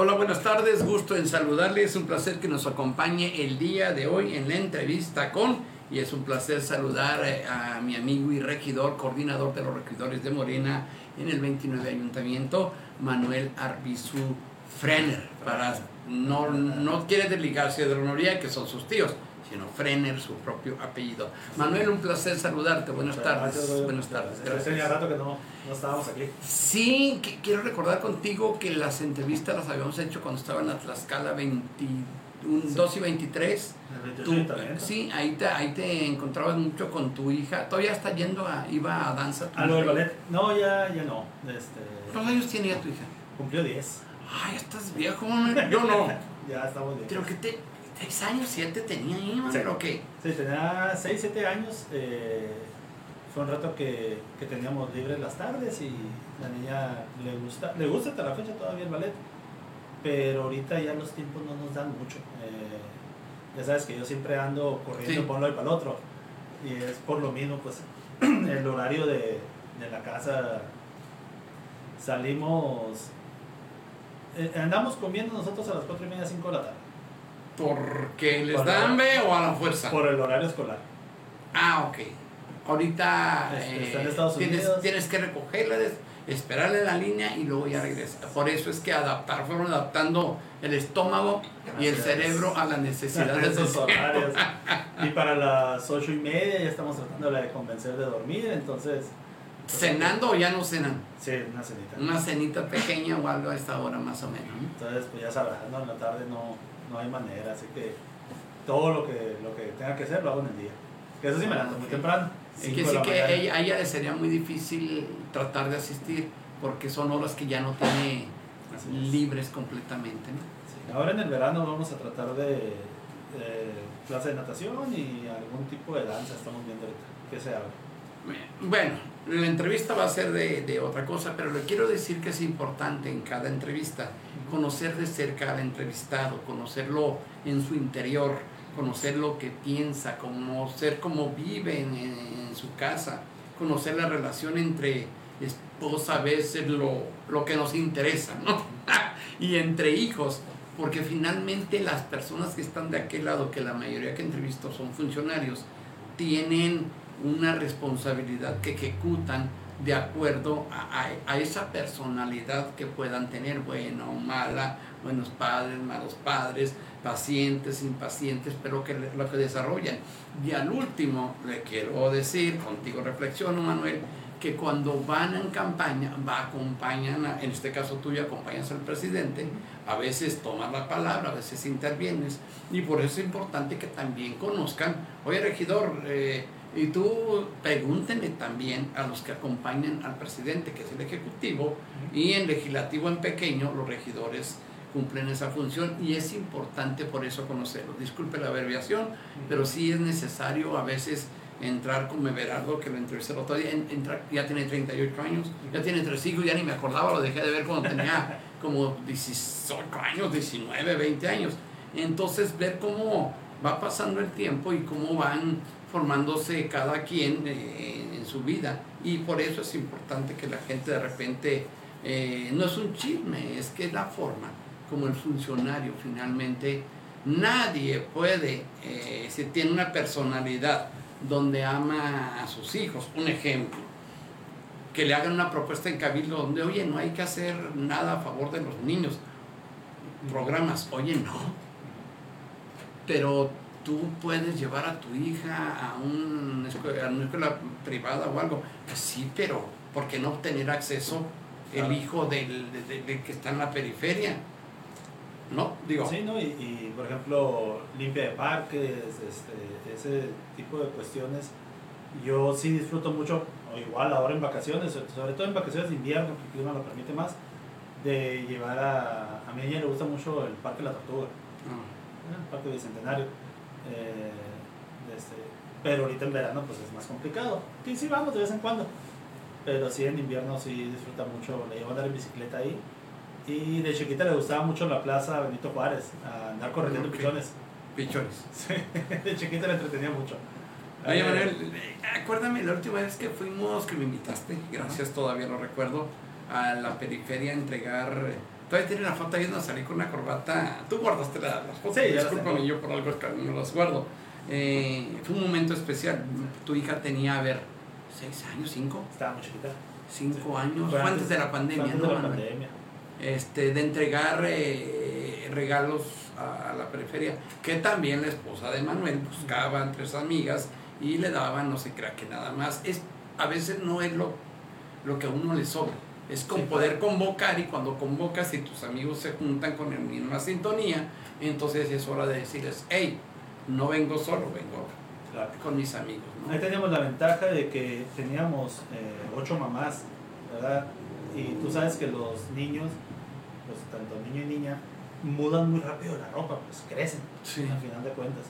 Hola, buenas tardes, gusto en saludarles, es un placer que nos acompañe el día de hoy en la entrevista con, y es un placer saludar eh, a mi amigo y regidor, coordinador de los regidores de Morena en el 29 Ayuntamiento, Manuel Arbizu Frener, para, no, no quiere desligarse de la honoría que son sus tíos, sino Frener, su propio apellido. Manuel, un placer saludarte. Buenas tardes. Gracias, Buenas tardes. Gracias. ya rato que no, no estábamos aquí. Sí, que- quiero recordar contigo que las entrevistas las habíamos hecho cuando estaba en la Tlaxcala 21, 2 y 23. En el Tú- 28 Ayuntamiento. sí, ahí te, ahí te encontrabas mucho con tu hija. Todavía está yendo a, iba a danza. Ah, lo del ballet. No, ya, ya no. Este, ¿Cuántos años tiene ya tu hija? cumplió 10. Ay, estás viejo. Yo no. Ya estamos bien. Creo que te, 6 años, 7 tenía ahí, man, Sí. pero qué. Sí, tenía 6, 7 años. eh, fue un rato que, que teníamos libres las tardes y la niña le gusta, le gusta hasta la fecha todavía el ballet. Pero ahorita ya los tiempos no nos dan mucho. eh, ya sabes que yo siempre ando corriendo Sí. por un lado y para el otro. Y es por lo mismo, pues, el horario de, de la casa salimos. eh, andamos comiendo nosotros a las 4 y media, 5 de la tarde. ¿Porque les Por da hambre o a la fuerza? Por el horario escolar. Ah, ok. Ahorita Este, eh, está en Estados tienes, Unidos. tienes que recogerla, des- esperarle la línea y luego ya regresa. Por eso es que adaptar, fueron adaptando el estómago y el es. cerebro a las necesidades de horarios. Y para las ocho y media ya estamos tratando de convencer de dormir, entonces. pues, ¿Cenando o ya no cenan? Sí, una cenita. Una cenita pequeña o algo a esta hora más o menos. ¿no? Entonces, pues ya sabrás, ¿no? en la tarde no, no hay manera, así que todo lo que, lo que tenga que hacer lo hago en el día. Que eso sí me levanto muy temprano. Es que sí la que mañana. ella, a ella le sería muy difícil tratar de asistir porque son horas que ya no tiene libres completamente. ¿no? Sí, Ahora en el verano vamos a tratar de, de clase de natación y algún tipo de danza, estamos viendo ahorita. ¿Qué se abre? Bueno, la entrevista va a ser de, de otra cosa, pero le quiero decir que es importante en cada entrevista conocer de cerca al entrevistado, conocerlo en su interior, conocer lo que piensa, conocer cómo vive en, en su casa, conocer la relación entre esposa, a veces lo, lo que nos interesa, ¿no? y entre hijos, porque finalmente las personas que están de aquel lado, que la mayoría que entrevisto son funcionarios, tienen una responsabilidad que ejecutan de acuerdo a, a- esa personalidad que puedan tener, buena o mala, buenos padres, malos padres, pacientes, impacientes, pero que lo que desarrollan. Y al último, le quiero decir, contigo reflexiono, Manuel, que cuando van en campaña, va, acompañan, a- en este caso tuyo, acompañas al presidente, a veces tomas la palabra, a veces intervienes, y por eso es importante que también conozcan, oye regidor, eh, y tú pregúntenle también a los que acompañan al presidente, que es el ejecutivo, y en legislativo en pequeño, los regidores cumplen esa función y es importante por eso conocerlo. Disculpe la abreviación, pero sí es necesario a veces entrar como Everardo, que lo entrevisté el otro día, ya tiene 38 años, ya tiene tres hijos, ya ni me acordaba, lo dejé de ver cuando tenía como 18 años, 19, 20 años. Entonces ver cómo va pasando el tiempo y cómo van formándose cada quien eh, en su vida. Y por eso es importante que la gente de repente, eh, no es un chisme, es que es la forma como el funcionario finalmente, nadie puede, eh, si tiene una personalidad donde ama a sus hijos, un ejemplo, que le hagan una propuesta en Cabildo donde, oye, no hay que hacer nada a favor de los niños, programas, oye, no, pero tú puedes llevar a tu hija a, un a una escuela privada o algo, pues sí, pero ¿por qué no obtener acceso el hijo del, de- de- de que está en la periferia? ¿No? Digo, Sí, ¿no? Y, y, por ejemplo, limpia de parques, este, ese tipo de cuestiones. Yo sí disfruto mucho, o igual ahora en vacaciones, sobre todo en vacaciones de invierno, porque el clima lo permite más, de llevar a. A mi niña le gusta mucho el Parque La Tortuga, no. Parque Bicentenario. Eh, este, pero ahorita en verano, pues es más complicado. Sí, sí, vamos de vez en cuando. Pero sí, en invierno sí disfruta mucho, le llevo a andar en bicicleta ahí. Y de chiquita le gustaba mucho la plaza Benito Juárez, a andar corriendo Ok. pichones. pichones. Sí, de chiquita le entretenía mucho. Oye, Eh, Manuel, eh, acuérdame la última vez que fuimos, que me invitaste, gracias, todavía lo recuerdo, a la periferia a entregar Todavía tiene la foto ahí donde salí con una corbata. Tú guardaste la- las fotos, Sí, discúlpame, yo por algo no las guardo. Eh, fue un momento especial. Tu hija tenía, a ver, seis años, cinco, Estaba muy chiquita. cinco años, Fue antes de la pandemia, antes ¿no? de la pandemia. este, de entregar eh, regalos a, a la periferia, que también la esposa de Manuel buscaba entre sus amigas y le daban, no se crea que nada más. Es, a veces no es lo, lo que a uno le sobra, es con Sí, poder convocar y cuando convocas y tus amigos se juntan con la misma sintonía, entonces es hora de decirles, hey, no vengo solo, vengo Claro. con mis amigos. ¿no? Ahí teníamos la ventaja de que teníamos eh, ocho mamás, ¿verdad? Y tú sabes que los niños, pues tanto niño y niña, mudan muy rápido la ropa, pues crecen, Sí. al final de cuentas.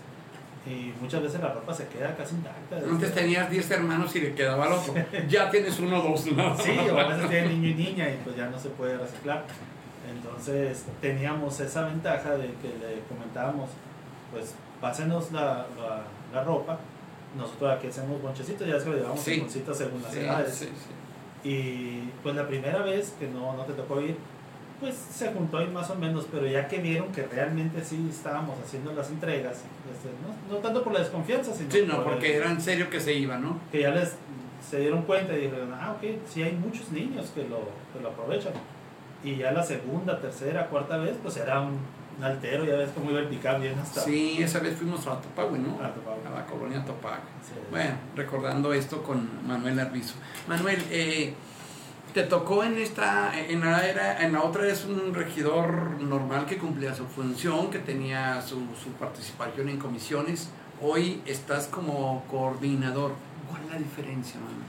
Y muchas veces la ropa se queda casi intacta. Antes tenías 10 hermanos y le quedaba otro. Ya tienes uno o dos. ¿no? Sí, o a veces tiene niño y niña y pues ya no se puede reciclar. Entonces teníamos esa ventaja de que le comentábamos, pues pásenos la, la, la ropa, nosotros aquí hacemos bonchecitos, ya es que lo llevamos Sí. en bolsitas según las Sí, edades. sí. Y pues la primera vez que no, no te tocó ir, pues se juntó ahí más o menos, pero ya que vieron que realmente sí estábamos haciendo las entregas, este, no, no tanto por la desconfianza, sino Sí, no, por porque el- era en serio que se iba, ¿no? que ya les se dieron cuenta y dijeron, ah, ok, sí hay muchos niños que lo, que lo aprovechan. Y ya la segunda, tercera, cuarta vez, pues era un, un altero, ya ves cómo iba el picar bien hasta... Sí, esa vez fuimos a Topagüe, ¿no? a Topagüe. A la colonia Topagüe. Sí. Bueno, recordando esto con Manuel Arbizo. Manuel, eh, te tocó en esta, en la era, en la otra eres un regidor normal que cumplía su función, que tenía su, su participación en comisiones. Hoy estás como coordinador. ¿Cuál es la diferencia, Manuel?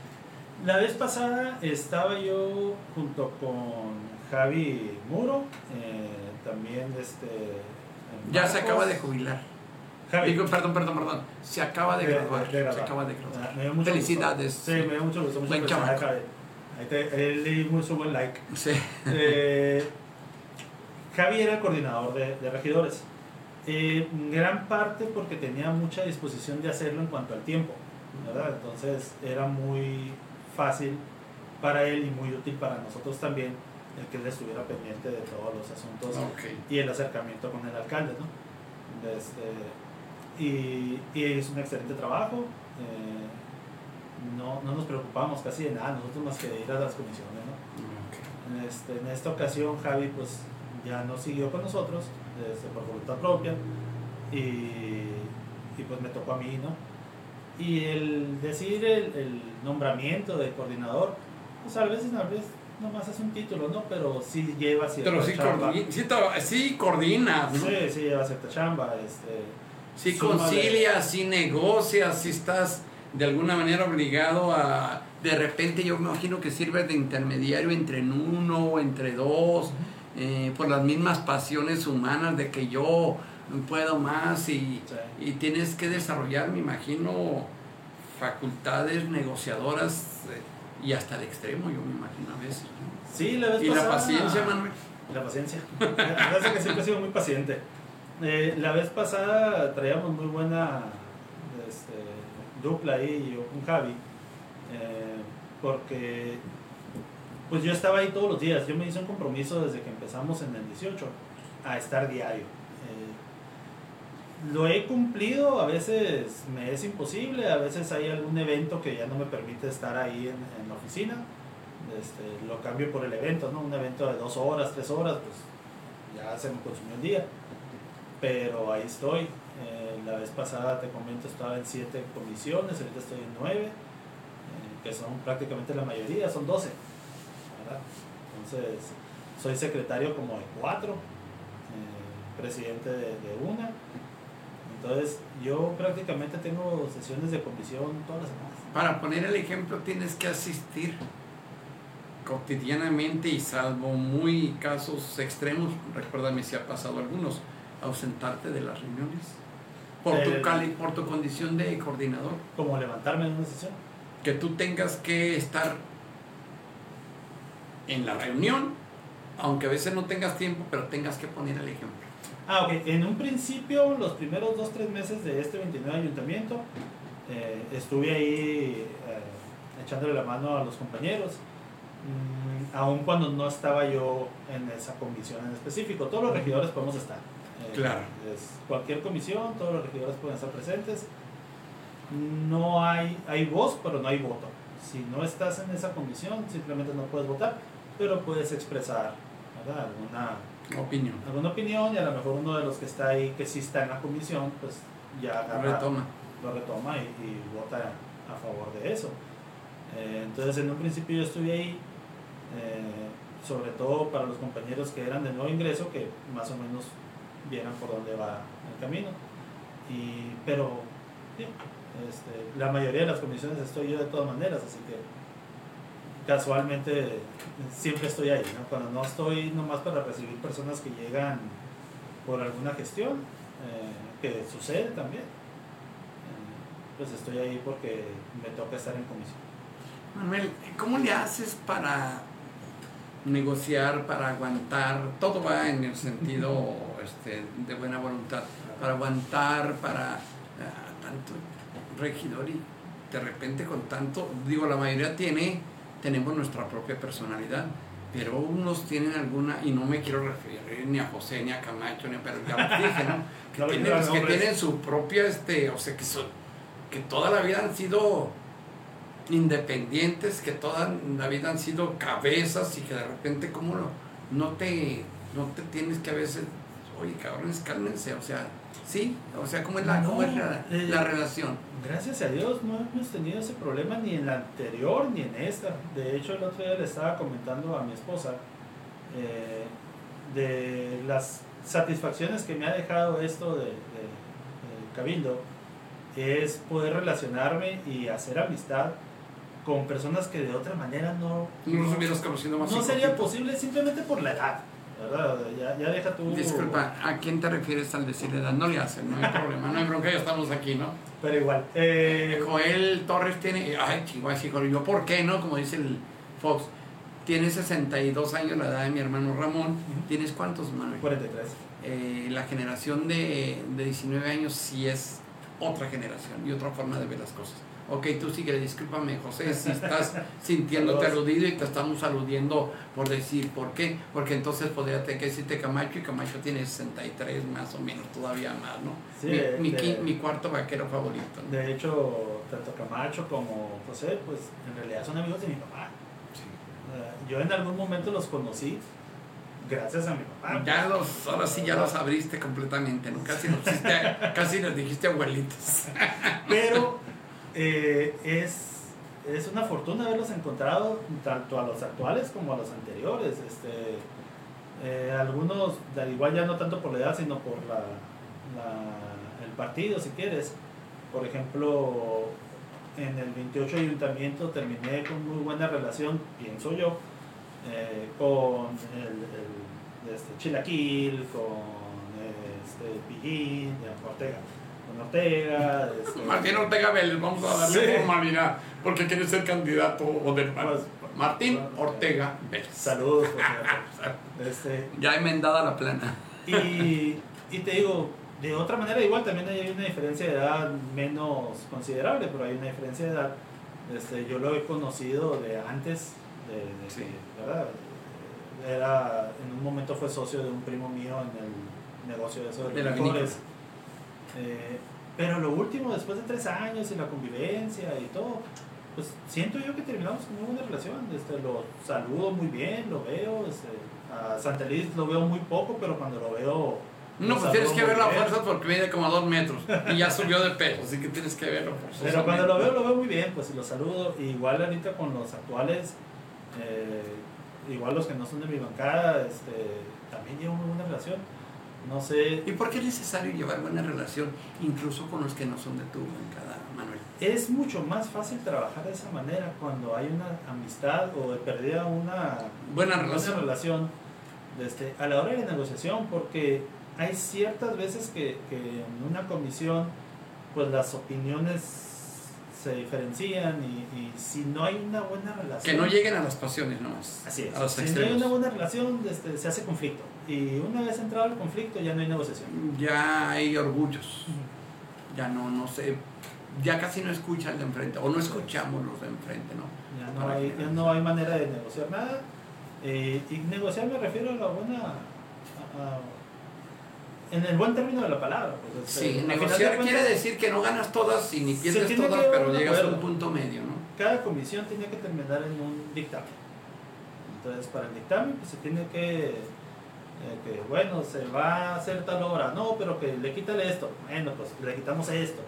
La vez pasada estaba yo junto con Javi Muro, eh, también este... Ya se acaba de jubilar. Javi, Digo, perdón, perdón, perdón. Se acaba de, De- graduar. de graduar. Se acaba de graduar. Ah, me dio mucho Felicidades. gusto. Sí, me dio mucho gusto. Muchas Buen. Ahí te, él le di mucho buen like. Sí. Eh, Javi era el coordinador de, de regidores. Eh, gran parte porque tenía mucha disposición de hacerlo en cuanto al tiempo, ¿verdad? Entonces era muy fácil para él y muy útil para nosotros también el que él estuviera pendiente de todos los asuntos Ok. y el acercamiento con el alcalde, ¿no? De este, y, y hizo un excelente trabajo. eh, no, no nos preocupamos casi de nada, nosotros más que de ir a las comisiones, ¿no? En, este, en esta ocasión Javi pues ya no siguió con nosotros este, por voluntad propia y, y, pues me tocó a mí, ¿no? Y el decir el, el nombramiento de coordinador, pues a veces, a veces nomás es un título, ¿no? Pero sí lleva cierta Pero sí, chamba. coordi- sí, sí coordinas, ¿no? Sí, sí lleva cierta chamba, este... Si Súmale. concilias, si negocias, si estás de alguna manera obligado a... De repente yo me imagino que sirves de intermediario entre uno o entre dos, eh, por las mismas pasiones humanas de que yo puedo más y, Sí. y tienes que desarrollar, me imagino, facultades negociadoras eh, y hasta el extremo, yo me imagino a veces. ¿no? Sí, la vez Y la pasada- paciencia, Manuel. La paciencia. La verdad es que siempre he sido muy paciente. Eh, la vez pasada traíamos muy buena dupla ahí, yo con Javi, eh, porque pues yo estaba ahí todos los días. Yo me hice un compromiso desde que empezamos en el 18 a estar diario. Eh, lo he cumplido, a veces me es imposible, a veces hay algún evento que ya no me permite estar ahí en, en la oficina. Este, lo cambio por el evento, ¿no? Un evento de dos horas, tres horas, pues ya se me consumió el día. Pero ahí estoy. La vez pasada, te comento, estaba en siete comisiones, ahorita estoy en nueve, eh, que son prácticamente la mayoría, son doce. ¿verdad? Entonces, soy secretario como de cuatro, eh, presidente de, de una. Entonces, yo prácticamente tengo sesiones de comisión todas las semanas. Para poner el ejemplo tienes que asistir cotidianamente y salvo muy casos extremos, recuérdame si ha pasado algunos, ausentarte de las reuniones por tu, Eh, cali- por tu condición de coordinador, Como levantarme en una sesión. que tú tengas que estar en la reunión, aunque a veces no tengas tiempo, pero tengas que poner el ejemplo. Ah, ok. En un principio, los primeros dos, tres meses de este 29 ayuntamiento, eh, estuve ahí eh, echándole la mano a los compañeros. mm, aun cuando no estaba yo en esa comisión en específico. Todos los regidores podemos estar. Eh, Claro. es cualquier comisión, todos los regidores pueden estar presentes. No hay, hay voz, pero no hay voto. Si no estás en esa comisión, simplemente no puedes votar, pero puedes expresar ¿verdad? alguna Opinión. alguna opinión y a lo mejor uno de los que está ahí, que sí está en la comisión, pues ya agarra, Retoma. lo retoma y, y vota a favor de eso. Eh, entonces en un principio yo estuve ahí, eh, sobre todo para los compañeros que eran de nuevo ingreso, que más o menos vieran por dónde va el camino. Y, pero este, la mayoría de las comisiones estoy yo de todas maneras, así que casualmente siempre estoy ahí, ¿no? Cuando no estoy nomás para recibir personas que llegan por alguna gestión, eh, que sucede también, eh, pues estoy ahí porque me toca estar en comisión. Manuel, ¿cómo le haces para negociar, para aguantar? Todo va en el sentido este, de buena voluntad. Para aguantar, para ah, tanto regidor y de repente con tanto, digo, la mayoría tiene, tenemos nuestra propia personalidad, pero unos tienen alguna, y no me quiero referir ni a José, ni a Camacho, ni a pero ya dije, ¿no? Que, No tienen, que tienen su propia, este, o sea, que, son, que toda la vida han sido independientes, que toda la vida han sido cabezas y que de repente como no, no te no te tienes que a veces, oye cabrones, cálmense, o sea, sí, o sea, ¿cómo es la, cómo es la, eh, la relación? Gracias a Dios no hemos tenido ese problema ni en la anterior ni en esta. De hecho, el otro día le estaba comentando a mi esposa eh, de las satisfacciones que me ha dejado esto de, de- de Cabildo, es poder relacionarme y hacer amistad con personas que de otra manera no, No los hubieras conocido más no sería posible simplemente por la edad. ¿verdad? Ya, ya deja tu... Disculpa, ¿a quién te refieres al decir edad? No le hacen, no hay problema, no hay bronca, ya estamos aquí, ¿no? Pero igual. eh, Joel Torres tiene, ay, chihuahua, yo, ¿por qué no? Como dice el Fox, tiene 62 años, la edad de mi hermano Ramón. ¿Tienes cuántos, Manuel? 43. Eh, la generación de, de 19 años sí es otra generación y otra forma de ver las cosas. Ok, tú sigue, discúlpame, José, si estás sintiéndote aludido y te estamos aludiendo por decir por qué, porque entonces podría tener que decirte Camacho y Camacho tiene 63 más o menos, todavía más, ¿no? Sí, mi, de- mi, de- qui- mi cuarto vaquero favorito. ¿no? De hecho, tanto Camacho como José, pues en realidad son amigos de mi papá. Eh, Yo en algún momento los conocí gracias a mi papá. Ya los, ahora sí ya los abriste completamente, ¿no? Casi los, hiciste- casi les dijiste abuelitos. Pero eh, es, es una fortuna haberlos encontrado tanto a los actuales como a los anteriores. Este, eh, algunos, da igual ya no tanto por la edad, sino por la, el partido, si quieres. Por ejemplo, en el 28 ayuntamiento terminé con muy buena relación, pienso yo, eh, con el, el- este, Chilaquil, con este, Pijín, Ortega, Ortega. este, Martín Ortega Vélez, vamos a darle Sí. formalidad, porque quiere ser candidato o del Pues, Martín Ortega Vélez. Saludos. Este, Ya enmendada la plana. y, y te digo, de otra manera, igual también hay una diferencia de edad menos considerable, pero hay una diferencia de edad. Este, yo lo he conocido de antes, de, de Sí. que, ¿verdad? Era, en un momento fue socio de un primo mío en el negocio de eso de, los licores. Eh, pero lo último, después de tres años y la convivencia y todo, pues siento yo que terminamos con una buena relación. Este, lo saludo muy bien, lo veo. Este, a Santa Liz lo veo muy poco, pero cuando lo veo. No, pues tienes que ver la bien. fuerza porque mide como a dos metros y ya subió de peso, así que tienes que verlo. Pero cuando lo veo, lo veo muy bien, pues lo saludo. Igual ahorita con los actuales, eh, igual los que no son de mi bancada, este, también llevo muy buena relación. No sé, ¿Y por qué es necesario llevar buena relación incluso con los que no son de tu bancada, Manuel? es mucho más fácil trabajar de esa manera cuando hay una amistad o de perdida una Buena buena relación. relación este, a la hora de la negociación, porque hay ciertas veces que, que en una comisión pues las opiniones se diferencian y, y si no hay una buena relación Que no lleguen a las pasiones nomás. Así es. A los si no hay una buena relación, este, se hace conflicto. Y una vez entrado el conflicto, ya no hay negociación. Ya hay orgullos. Ya no, no sé. ya casi no escuchan de enfrente, o no escuchamos los de enfrente, ¿no? Ya no, hay, ya no hay manera de negociar nada. Eh, y negociar me refiero a la buena. a- a- en el buen término de la palabra. pues, Sí, negociar de quiere decir que no ganas todas y ni pierdes todas, pero llegas a un punto medio, ¿no? Cada comisión tiene que terminar en un dictamen. Entonces, para el dictamen, pues se tiene que. Que bueno, se va a hacer tal obra, no, pero que le quítale esto, bueno, pues le quitamos esto,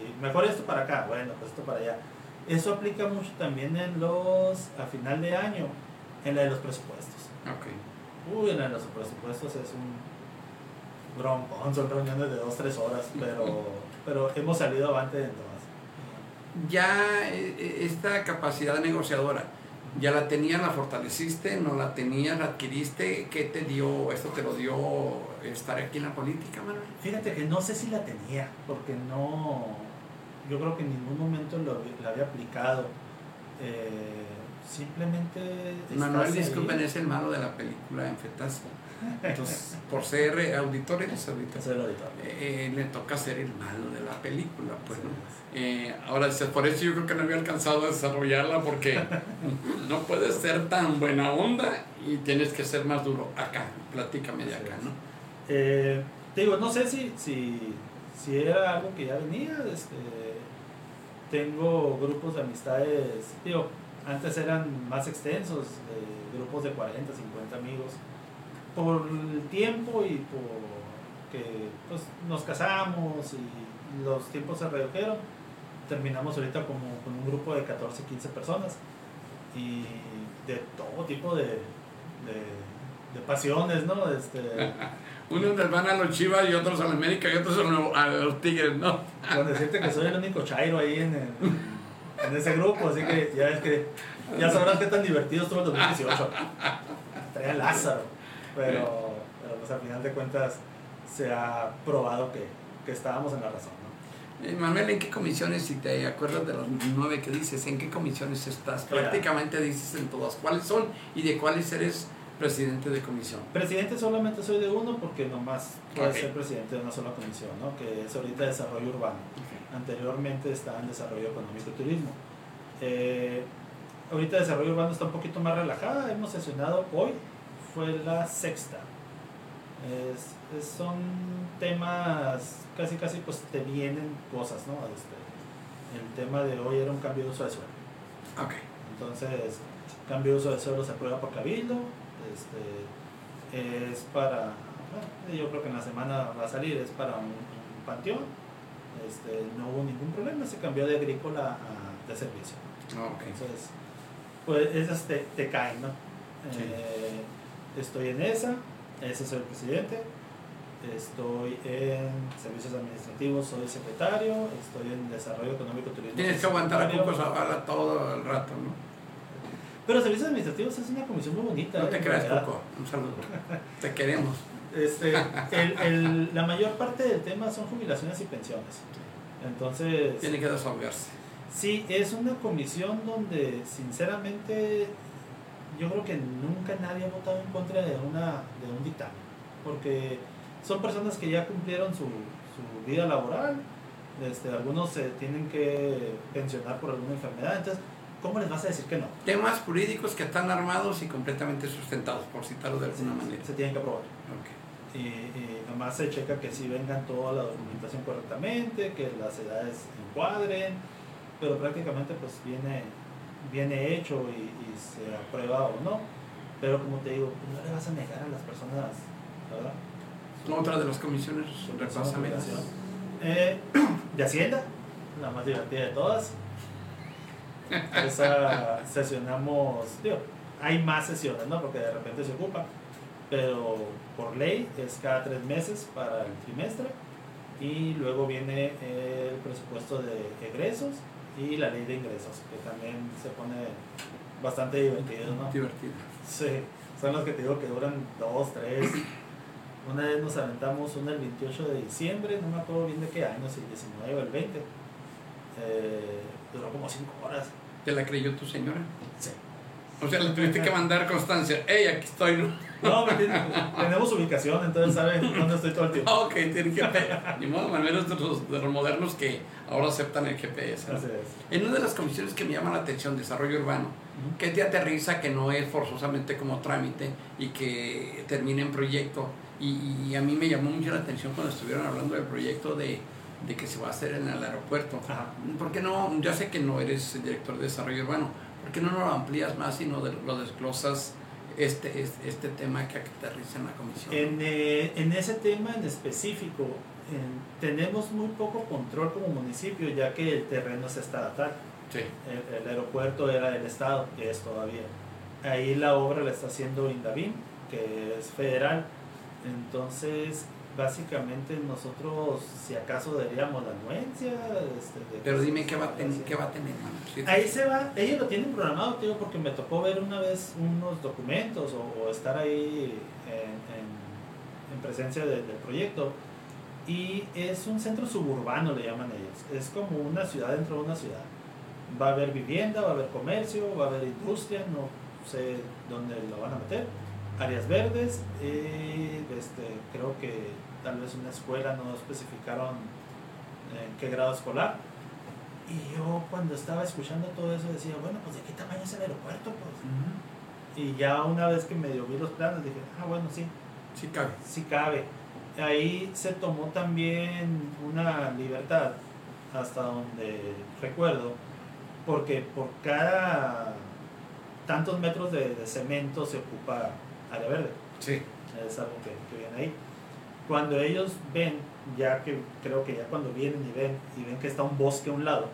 y mejor esto para acá, bueno, pues esto para allá. Eso aplica mucho también en los, a final de año, en la de los presupuestos. Ok. Uy, en la de los presupuestos es un broncón, son reuniones de dos, tres horas, pero, pero hemos salido avante en todas. Ya eh, eh, esta capacidad negociadora, ¿ya la tenías, la fortaleciste, no la tenías, la adquiriste? ¿Qué te dio, esto te lo dio estar aquí en la política, Manuel? Fíjate que no sé si la tenía, porque no, yo creo que en ningún momento lo, había- la había aplicado. Eh, simplemente... Manuel, disculpen, es el malo de la película en Fetas. Entonces, por ser auditor, eres auditor. Soy el auditor. Eh, le toca ser el malo de la película, pues, Sí. ¿no? Eh, ahora, dices, por eso yo creo que no había alcanzado a desarrollarla porque no puedes ser tan buena onda y tienes que ser más duro. Acá, platícame de acá. ¿no? Eh, te digo, no sé si, si, si era algo que ya venía. Este, tengo grupos de amistades, digo, antes eran más extensos, eh, grupos de 40, 50 amigos. Por el tiempo y por que pues, nos casamos y los tiempos se redujeron, terminamos ahorita como con un grupo de 14, 15 personas y de todo tipo de, de, de pasiones, ¿no? Este, Unos les van a los Chivas y otros a la América y otros a los- Tigres, ¿no? Con decirte que soy el único chairo ahí en, el- en ese grupo, así que ya es que ya sabrás qué tan divertido estuvo el 2018. Traía Lázaro, pero, pero pues al final de cuentas se ha probado que, que estábamos en la razón. ¿no? Eh, Manuel, ¿en qué comisiones, si te acuerdas de los nueve que dices, en qué comisiones estás? Prácticamente dices en todas. ¿Cuáles son y de cuáles eres presidente de comisión? Presidente solamente soy de uno porque nomás puedo Ok. ser presidente de una sola comisión, ¿no? que es ahorita desarrollo urbano. Anteriormente estaba en desarrollo económico y turismo. Eh, ahorita desarrollo urbano está un poquito más relajada. Hemos sesionado hoy, fue la sexta. Es- es- son temas, casi casi pues te vienen cosas, ¿no? Este, el tema de hoy era un cambio de uso de suelo. Ok. Entonces, cambio de uso de suelo se aprueba por cabildo. Este, es para, bueno, yo creo que en la semana va a salir, es para un, un panteón. Este, no hubo ningún problema, se cambió de agrícola a de servicio. Ok. Entonces, pues esas te, te caen, ¿no? Sí. Eh, estoy en esa, ese soy el presidente. Estoy en servicios administrativos, soy secretario. Estoy en desarrollo económico turismo. Tienes que aguantar a. Cuco Zavala todo el rato, ¿no? Pero servicios administrativos es una comisión muy bonita. No ¿eh? te En creas. Cuco. Un saludo. Te queremos. Este, el, el- la mayor parte del tema son jubilaciones y pensiones. Entonces, Tiene que desahogarse. sí, es una comisión donde sinceramente yo creo que nunca nadie ha votado en contra de, una, de un dictamen. Porque son personas que ya cumplieron su, su vida laboral. Este, algunos se tienen que pensionar por alguna enfermedad. Entonces, ¿cómo les vas a decir que no? Temas jurídicos que están armados y completamente sustentados, por citarlo de alguna manera. se tienen que aprobar. Ok. y, y nomás se checa que sí vengan toda la documentación correctamente, que las edades encuadren, pero prácticamente pues viene, viene hecho y, y se aprueba o no. Pero como te digo, pues, no le vas a negar a las personas, ¿verdad? Otra de las comisiones, obligación. Eh, de Hacienda, la más divertida de todas. Esa sesionamos, digo, hay más sesiones, ¿no? Porque de repente se ocupa, pero por ley es cada tres meses para el trimestre y luego viene el presupuesto de egresos y la ley de ingresos, que también se pone bastante divertido, ¿no? Divertido. Sí, son los que te digo que duran dos, tres. Una vez nos aventamos una el 28 de diciembre, no me acuerdo bien de qué año, si el 19 o el 20. Eh, duró como cinco horas. ¿Te la creyó tu señora? Sí. O sea, le tuviste que mandar constancia. ¡Ey, aquí estoy! ¿no? No, tenemos ubicación, entonces saben dónde estoy todo el tiempo. Ok, tiene GPS. Ni modo, al menos de los, de los modernos que ahora aceptan el GPS. ¿no? Así es. En una de las comisiones que me llama la atención, desarrollo urbano, que te aterriza, que no es forzosamente como trámite y que termina en proyecto. Y, y a mí me llamó mucho la atención cuando estuvieron hablando del proyecto de, de que se va a hacer en el aeropuerto. Ajá. ¿Por qué no? Ya sé que no eres el director de desarrollo urbano. ¿Por qué no lo amplías más y no de- lo desglosas este, este, este tema que aterriza en la comisión? En, eh, en ese tema en específico, en- tenemos muy poco control como municipio, ya que el terreno es estatal. Sí. El, el aeropuerto era del Estado, que es todavía. Ahí la obra la está haciendo Indavin, que es federal. Entonces, básicamente nosotros, si acaso daríamos la anuencia. este, de- Pero dime qué va a, qué va a tener. Sí. Ahí se va, ellos lo tienen programado, tío, porque me tocó ver una vez unos documentos o, o estar ahí en, en- en presencia de- del proyecto. Y es un centro suburbano, le llaman ellos. Es como una ciudad dentro de una ciudad. Va a haber vivienda, va a haber comercio, va a haber industria, no sé dónde lo van a meter. Áreas verdes, eh, este, creo que tal vez una escuela, no especificaron en qué grado escolar. Y yo cuando estaba escuchando todo eso decía, bueno, pues de qué tamaño es el aeropuerto, pues. Y ya una vez que medio vi los planos dije, ah, bueno, sí, Sí cabe. sí cabe. Ahí se tomó también una libertad, hasta donde recuerdo, porque por cada tantos metros de, de cemento se ocupa área verde. Sí. Es algo que, que viene ahí. Cuando ellos ven, ya que creo que ya cuando vienen y ven, y ven que está un bosque a un lado,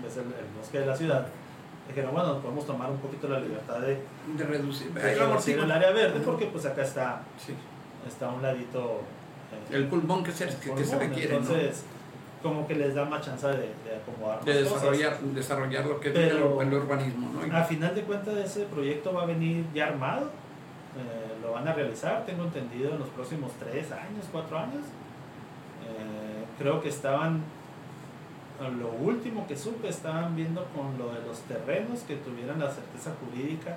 que es el, el bosque de la ciudad, dijeron, bueno, podemos tomar un poquito la libertad de, De reducir. de reducir el área verde, porque pues acá está, Sí. está a un ladito eh, El pulmón que se, que, que se requiere, ¿no? entonces como que les da más chance de, de acomodar De cosas. desarrollar, desarrollar lo que es el urbanismo, ¿no? A final de cuentas ese proyecto va a venir ya armado, eh, lo van a realizar, tengo entendido, en los próximos tres años, cuatro años. Eh, creo que estaban, lo último que supe, estaban viendo con lo de los terrenos que tuvieran la certeza jurídica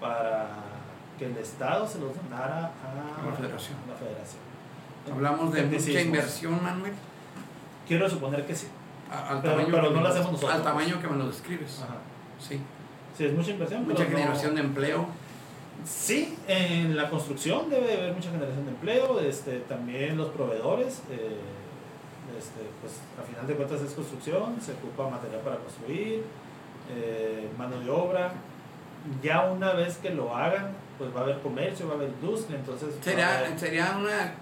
para que el Estado se los donara a, la federación. la federación. Hablamos de mucha inversión, Manuel, Quiero suponer que sí. a- al Pero- tamaño, pero que no me lo hacemos nosotros. al tamaño que me lo describes. Ajá. Sí. Sí, es mucha inversión. Mucha pero no- generación de empleo. Sí, en la construcción debe haber mucha generación de empleo, este, también los proveedores, eh, este, pues a final de cuentas es construcción, se ocupa material para construir, eh, mano de obra. Ya una vez que lo hagan, pues va a haber comercio, va a haber industria, entonces... Sería, haber- sería una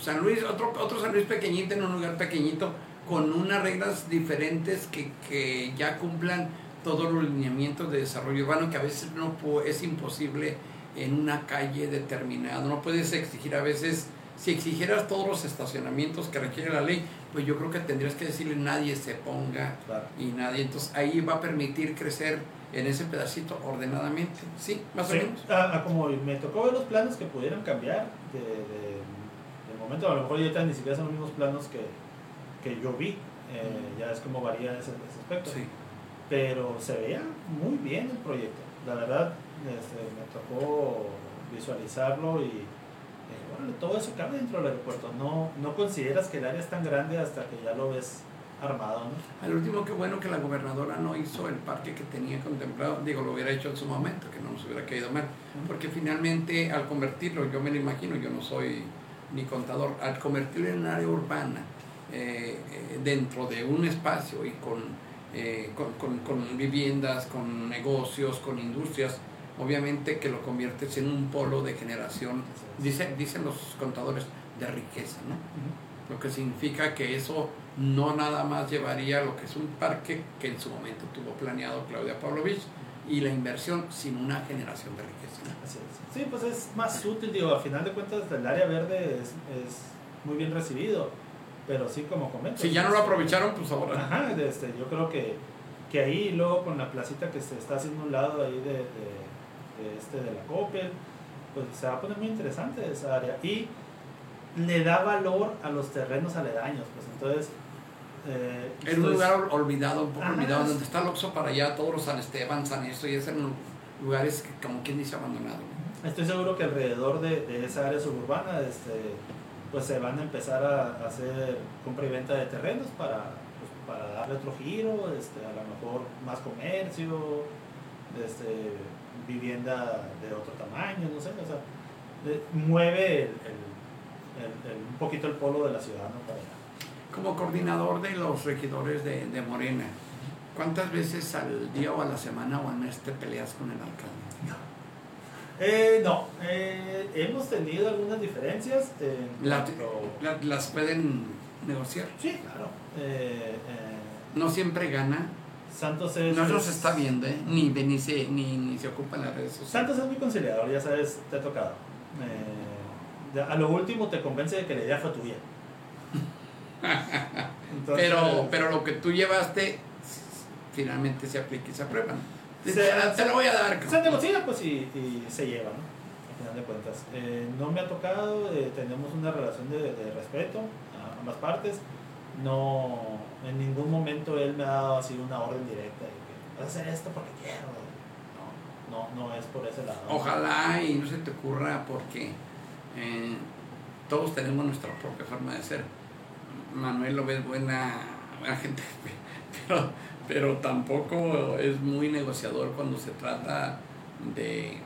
San Luis, otro, otro San Luis pequeñito en un lugar pequeñito, con unas reglas diferentes que, que ya cumplan todos los lineamientos de desarrollo urbano que a veces no es imposible en una calle determinada. No puedes exigir a veces, si exigieras todos los estacionamientos que requiere la ley, pues yo creo que tendrías que decirle nadie se ponga Claro. y nadie. Entonces ahí va a permitir crecer en ese pedacito ordenadamente. Sí, más Sí, o menos. a- a como me tocó ver los planos que pudieran cambiar de, de- de momento, a lo mejor ahorita ni siquiera son los mismos planos que, que yo vi, eh, ya es como varía ese, ese aspecto. Sí. Pero se veía muy bien el proyecto. La verdad, este, me tocó visualizarlo y dije, bueno, todo eso cabe dentro del aeropuerto. No, no consideras que el área es tan grande hasta que ya lo ves armado, ¿no? Al último, qué bueno que la gobernadora no hizo el parque que tenía contemplado. Digo, lo hubiera hecho en su momento, que no nos hubiera caído mal. Porque finalmente, al convertirlo, yo me lo imagino, yo no soy ni contador, al convertirlo en un área urbana, eh, eh, dentro de un espacio y con, eh, con, con- con viviendas, con negocios, con industrias, obviamente que lo conviertes en un polo de generación, dicen, dicen los contadores, de riqueza, ¿no? lo que significa que eso no nada más llevaría a lo que es un parque que en su momento tuvo planeado Claudia Pavlovich y la inversión sin una generación de riqueza. ¿no? Así es. Sí, pues es más útil, digo, a final de cuentas el área verde es, es muy bien recibido, pero sí como comentas. Si ya no lo aprovecharon, pues ahora. Ajá, este, yo creo que, que ahí luego con la placita que se está haciendo a un lado ahí de, de, de este de la Coppel, pues se va a poner muy interesante esa área y le da valor a los terrenos aledaños, pues entonces eh, En un lugar ol- olvidado, un poco Ajá. olvidado, donde está el Oxxo para allá, todos los San Esteban, San eso, y es en un lugares que, como quien dice abandonado. Estoy seguro que alrededor de, de esa área suburbana este, pues se van a empezar a hacer compra y venta de terrenos para, pues, para darle otro giro, este, a lo mejor más comercio, este, vivienda de otro tamaño, no sé, o sea, de- mueve el, el- el- el- un poquito el polo de la ciudad, ¿no? Para allá. Como coordinador de los regidores de, de Morena, ¿cuántas veces al día o a la semana o al mes te peleas con el alcalde? Eh, no, eh, hemos tenido algunas diferencias en La- cuanto- La- ¿Las pueden negociar? Sí, claro. Eh, eh, No siempre gana. Santos es... No nos es- está viendo, ¿eh? ni, ni, se, ni, ni se ocupa en las redes sociales. Santos es muy conciliador, ya sabes, te ha tocado. Eh, a lo último te convence de que la idea fue tuya. Entonces, Pero, pero lo que tú llevaste finalmente se aplica y se aprueba. Se- Te, te lo voy a dar. se negocia pues y, y se lleva, ¿no? Al final de cuentas. Eh, no me ha tocado, eh, tenemos una relación de, de respeto a ambas partes. No, en ningún momento él me ha dado así una orden directa de que vas a hacer esto porque quiero. No, no, no es por ese lado. Ojalá y no se te ocurra porque eh, todos tenemos nuestra propia forma de ser. Manuel lo ves buena, buena gente, pero, pero tampoco es muy negociador cuando se trata de,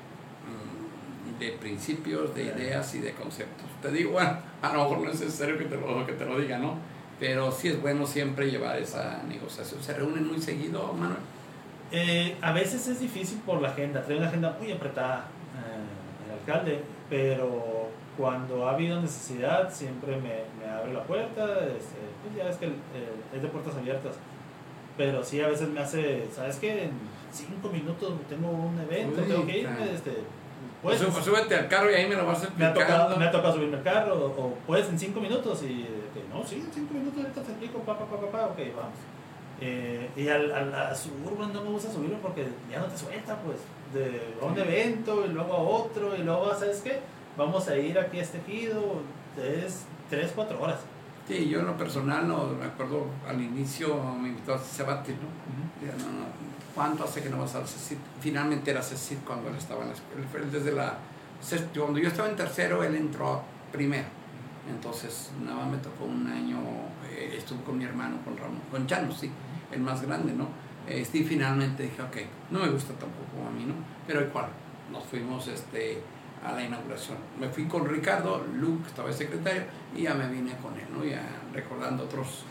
mm, de principios, de ideas y de conceptos. Te digo, bueno, a lo mejor no es necesario que te lo, que te lo diga, ¿no? Pero sí es bueno siempre llevar esa negociación. ¿Se reúnen muy seguido, Manuel? Eh, a veces es difícil por la agenda, trae una agenda muy apretada eh, el alcalde, pero cuando ha habido necesidad siempre me, me abre la puerta, este, pues ya es que eh, es de puertas abiertas, pero sí a veces me hace, ¿sabes qué? En cinco minutos tengo un evento, Uy, tengo que irme, este, pues, Sub- súbete al carro y ahí me lo vas me ha, explicando. tocado, me ha tocado subirme al carro, o, o, puedes en cinco minutos y que, no, sí, en cinco minutos ahorita te explico, pa, pa, pa, pa, pa, ok, vamos. Eh, y al, al, a Suburban no me gusta subirlo porque ya no te suelta, pues, de a un evento y luego a otro y luego, ¿sabes qué? Vamos a ir aquí a este ejido, es tres, cuatro horas. Sí, yo en lo personal, no, me acuerdo al inicio me invitó a Sebati, ¿no? Digo, no, no, ¿Cuánto hace que no vas al CECIT? Finalmente era CECIT cuando él estaba en la escuela. Él desde la, cuando yo estaba en tercero, él entró primero. Entonces, nada más me tocó un año, eh, estuve con mi hermano, con Ramón, con Chano, sí, el más grande, ¿no? Este, y finalmente dije, ok, no me gusta tampoco a mí, ¿no? Pero igual, nos fuimos este, a la inauguración. Me fui con Ricardo, Luke estaba de secretario, y ya me vine con él, ¿no? Ya recordando otros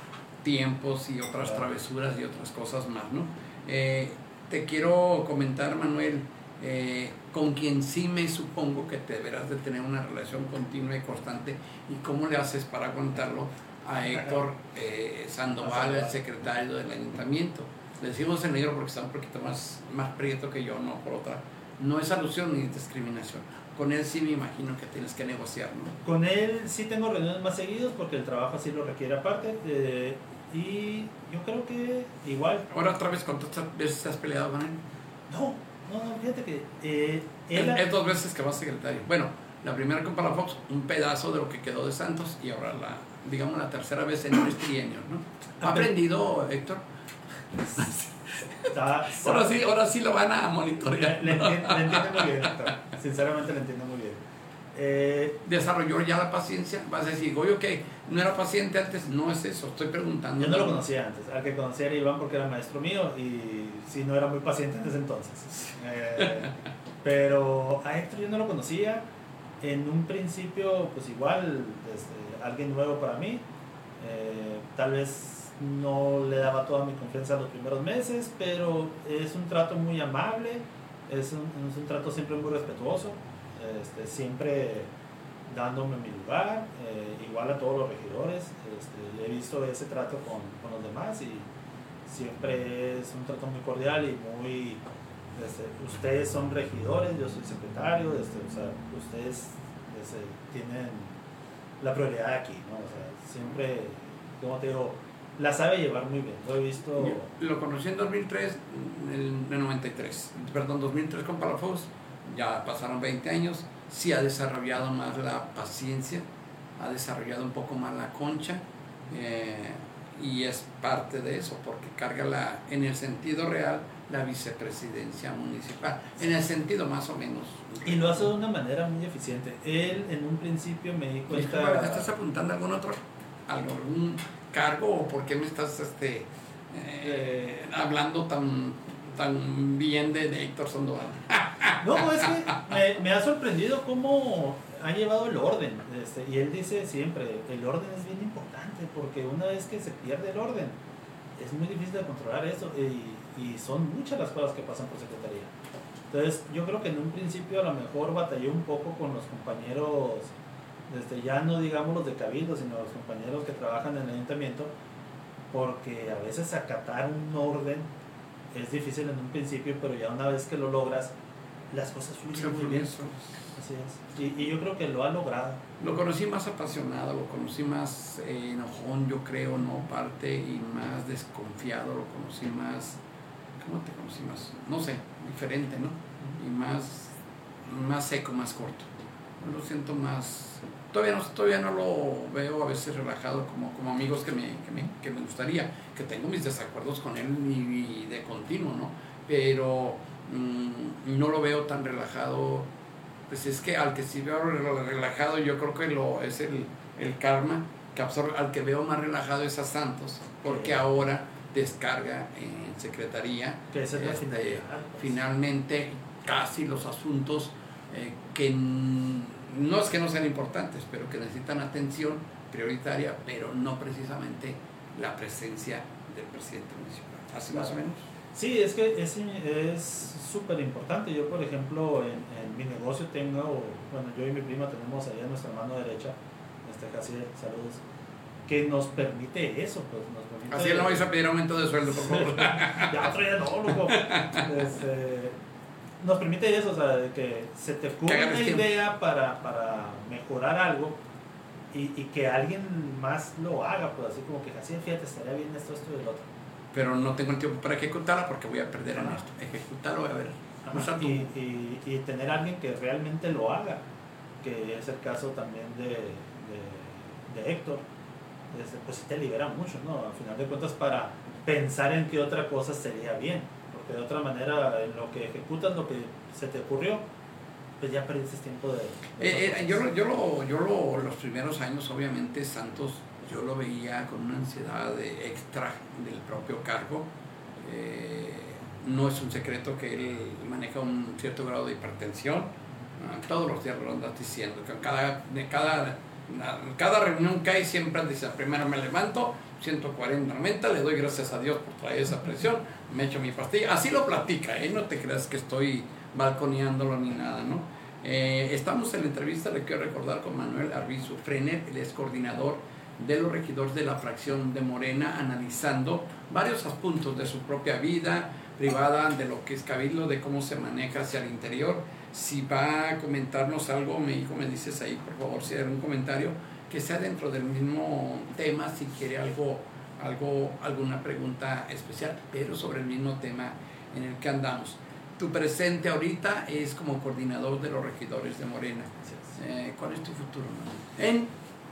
tiempos y otras travesuras y otras cosas más, ¿no? Eh, te quiero comentar, Manuel, eh, con quien sí me supongo que te deberás de tener una relación continua y constante, y cómo le haces para aguantarlo a Héctor eh, Sandoval, el secretario del ayuntamiento. Le decimos en negro porque está un poquito más, más prieto que yo, no por otra. No es alusión ni discriminación. Con él sí me imagino que tienes que negociar, ¿no? Con él sí tengo reuniones más seguidos porque el trabajo así lo requiere aparte. eh, y yo creo que igual Ahora otra vez, ¿cuántas veces has peleado con él? No, no, no, fíjate que eh, él, Es, es dos veces que va secretario. Bueno, la primera con Palafox, un pedazo de lo que quedó de Santos, y ahora la, digamos, la tercera vez en tres trienios, ¿no? ¿Ha aprendido, Héctor? está- Ahora sí, ahora sí lo van a monitorear. le, le le entiendo muy bien, Héctor. sinceramente le entiendo muy bien. Eh, Desarrolló ya la paciencia. Vas a decir, oye, que no era paciente antes. No es eso, estoy preguntando. yo no lo conocía antes, al que conocía era Iván porque era maestro mío y sí, no era muy paciente en ese entonces. Eh, pero a Héctor yo no lo conocía. En un principio, pues igual, este, alguien nuevo para mí. Eh, tal vez no le daba toda mi confianza los primeros meses, pero es un trato muy amable, es un, trato siempre muy respetuoso, este, siempre dándome mi lugar, eh, igual a todos los regidores. Este, he visto ese trato con, con los demás y siempre es un trato muy cordial y muy... este, ustedes son regidores, yo soy secretario, este, o sea, ustedes este, tienen la prioridad aquí, ¿no? O sea, siempre, como te digo, la sabe llevar muy bien. Lo he visto... Yo Lo conocí en 2003, en el en el 93, perdón, 2003 con Palafox, ya pasaron 20 años, sí ha desarrollado más la paciencia, ha desarrollado un poco más la concha, eh, y es parte de eso, porque carga la, en el sentido real la vicepresidencia municipal, en el sentido más o menos. Y lo hace de una manera muy eficiente. Él en un principio me di cuenta... ¿Te estás apuntando a algún otro, algún cargo o por qué me estás este, eh, hablando tan, tan bien de, Héctor Sandoval? No, es que me, ha sorprendido cómo ha llevado el orden. Este, y él dice siempre, el orden es bien importante porque una vez que se pierde el orden, es muy difícil de controlar eso. Y, y son muchas las cosas que pasan por secretaría. Entonces, yo creo que en un principio a lo mejor batallé un poco con los compañeros, desde ya no digamos los de Cabildo, sino los compañeros que trabajan en el ayuntamiento, porque a veces acatar un orden es difícil en un principio, pero ya una vez que lo logras, las cosas fluyen muy bien. Así es. Y, y, yo creo que lo ha logrado. Lo conocí más apasionado, lo conocí más eh, enojón, yo creo, ¿no? Parte y más desconfiado, lo conocí más ¿cómo te conocí más? No sé, diferente, ¿no? Y más, más seco, más corto. Lo siento más, todavía no, todavía no lo veo a veces relajado como, como amigos que me, que, me, que me gustaría, que tengo mis desacuerdos con él y, de continuo, ¿no? Pero mm, no lo veo tan relajado. Pues es que al que sí veo relajado, yo creo que lo, es el, el karma que absorbe, al que veo más relajado es a Santos, porque ahora descarga en secretaría. Este, finalmente, casi los asuntos eh, que no es que no sean importantes, pero que necesitan atención prioritaria, pero no precisamente la presencia del presidente municipal. Así más o menos. Sí, es que es súper importante. Yo, por ejemplo, en, mi negocio tengo, bueno, yo y mi prima tenemos ahí a nuestra mano derecha, este casi saludos, que nos permite eso, pues nos Así él no vais a pedir aumento de sueldo, por favor. ya otro día no, loco. Este, nos permite eso, o sea, que se te ocurra una idea para, para mejorar algo y, y, que alguien más lo haga, pues así como que así, fíjate, estaría bien esto, esto y el otro. Pero no tengo el tiempo para ejecutarla porque voy a perder en esto. Ejecutarlo, a ver. y, y, y, tener alguien que realmente lo haga, que es el caso también de, de, de Héctor este, pues sí te libera mucho, ¿no? Al final de cuentas para pensar en qué otra cosa sería bien, porque de otra manera en lo que ejecutas, lo que se te ocurrió, pues ya perdiste tiempo de... Eh, eh, yo yo, lo, yo lo, los primeros años, obviamente, Santos, yo lo veía con una ansiedad de extra del propio cargo. Eh, no es un secreto que él maneja un cierto grado de hipertensión. Todos los días lo andas diciendo, que cada, de cada cada reunión que hay siempre dice, primero me levanto, 140 aumenta, le doy gracias a Dios por traer esa presión, me echo mi pastilla, así lo platica, ¿eh? no te creas que estoy balconeándolo ni nada, ¿no? Eh, estamos en la entrevista, le quiero recordar con Manuel Arbizu Frener, él es coordinador de los regidores de la fracción de Morena, analizando varios puntos de su propia vida privada, de lo que es Cabildo, de cómo se maneja hacia el interior si va a comentarnos algo, me hijo, me dices ahí, por favor, si hay algún comentario que sea dentro del mismo tema, si quiere algo, algo, alguna pregunta especial, pero sobre el mismo tema en el que andamos. Tu presente ahorita es como coordinador de los regidores de Morena. Eh, ¿Cuál es tu futuro? En,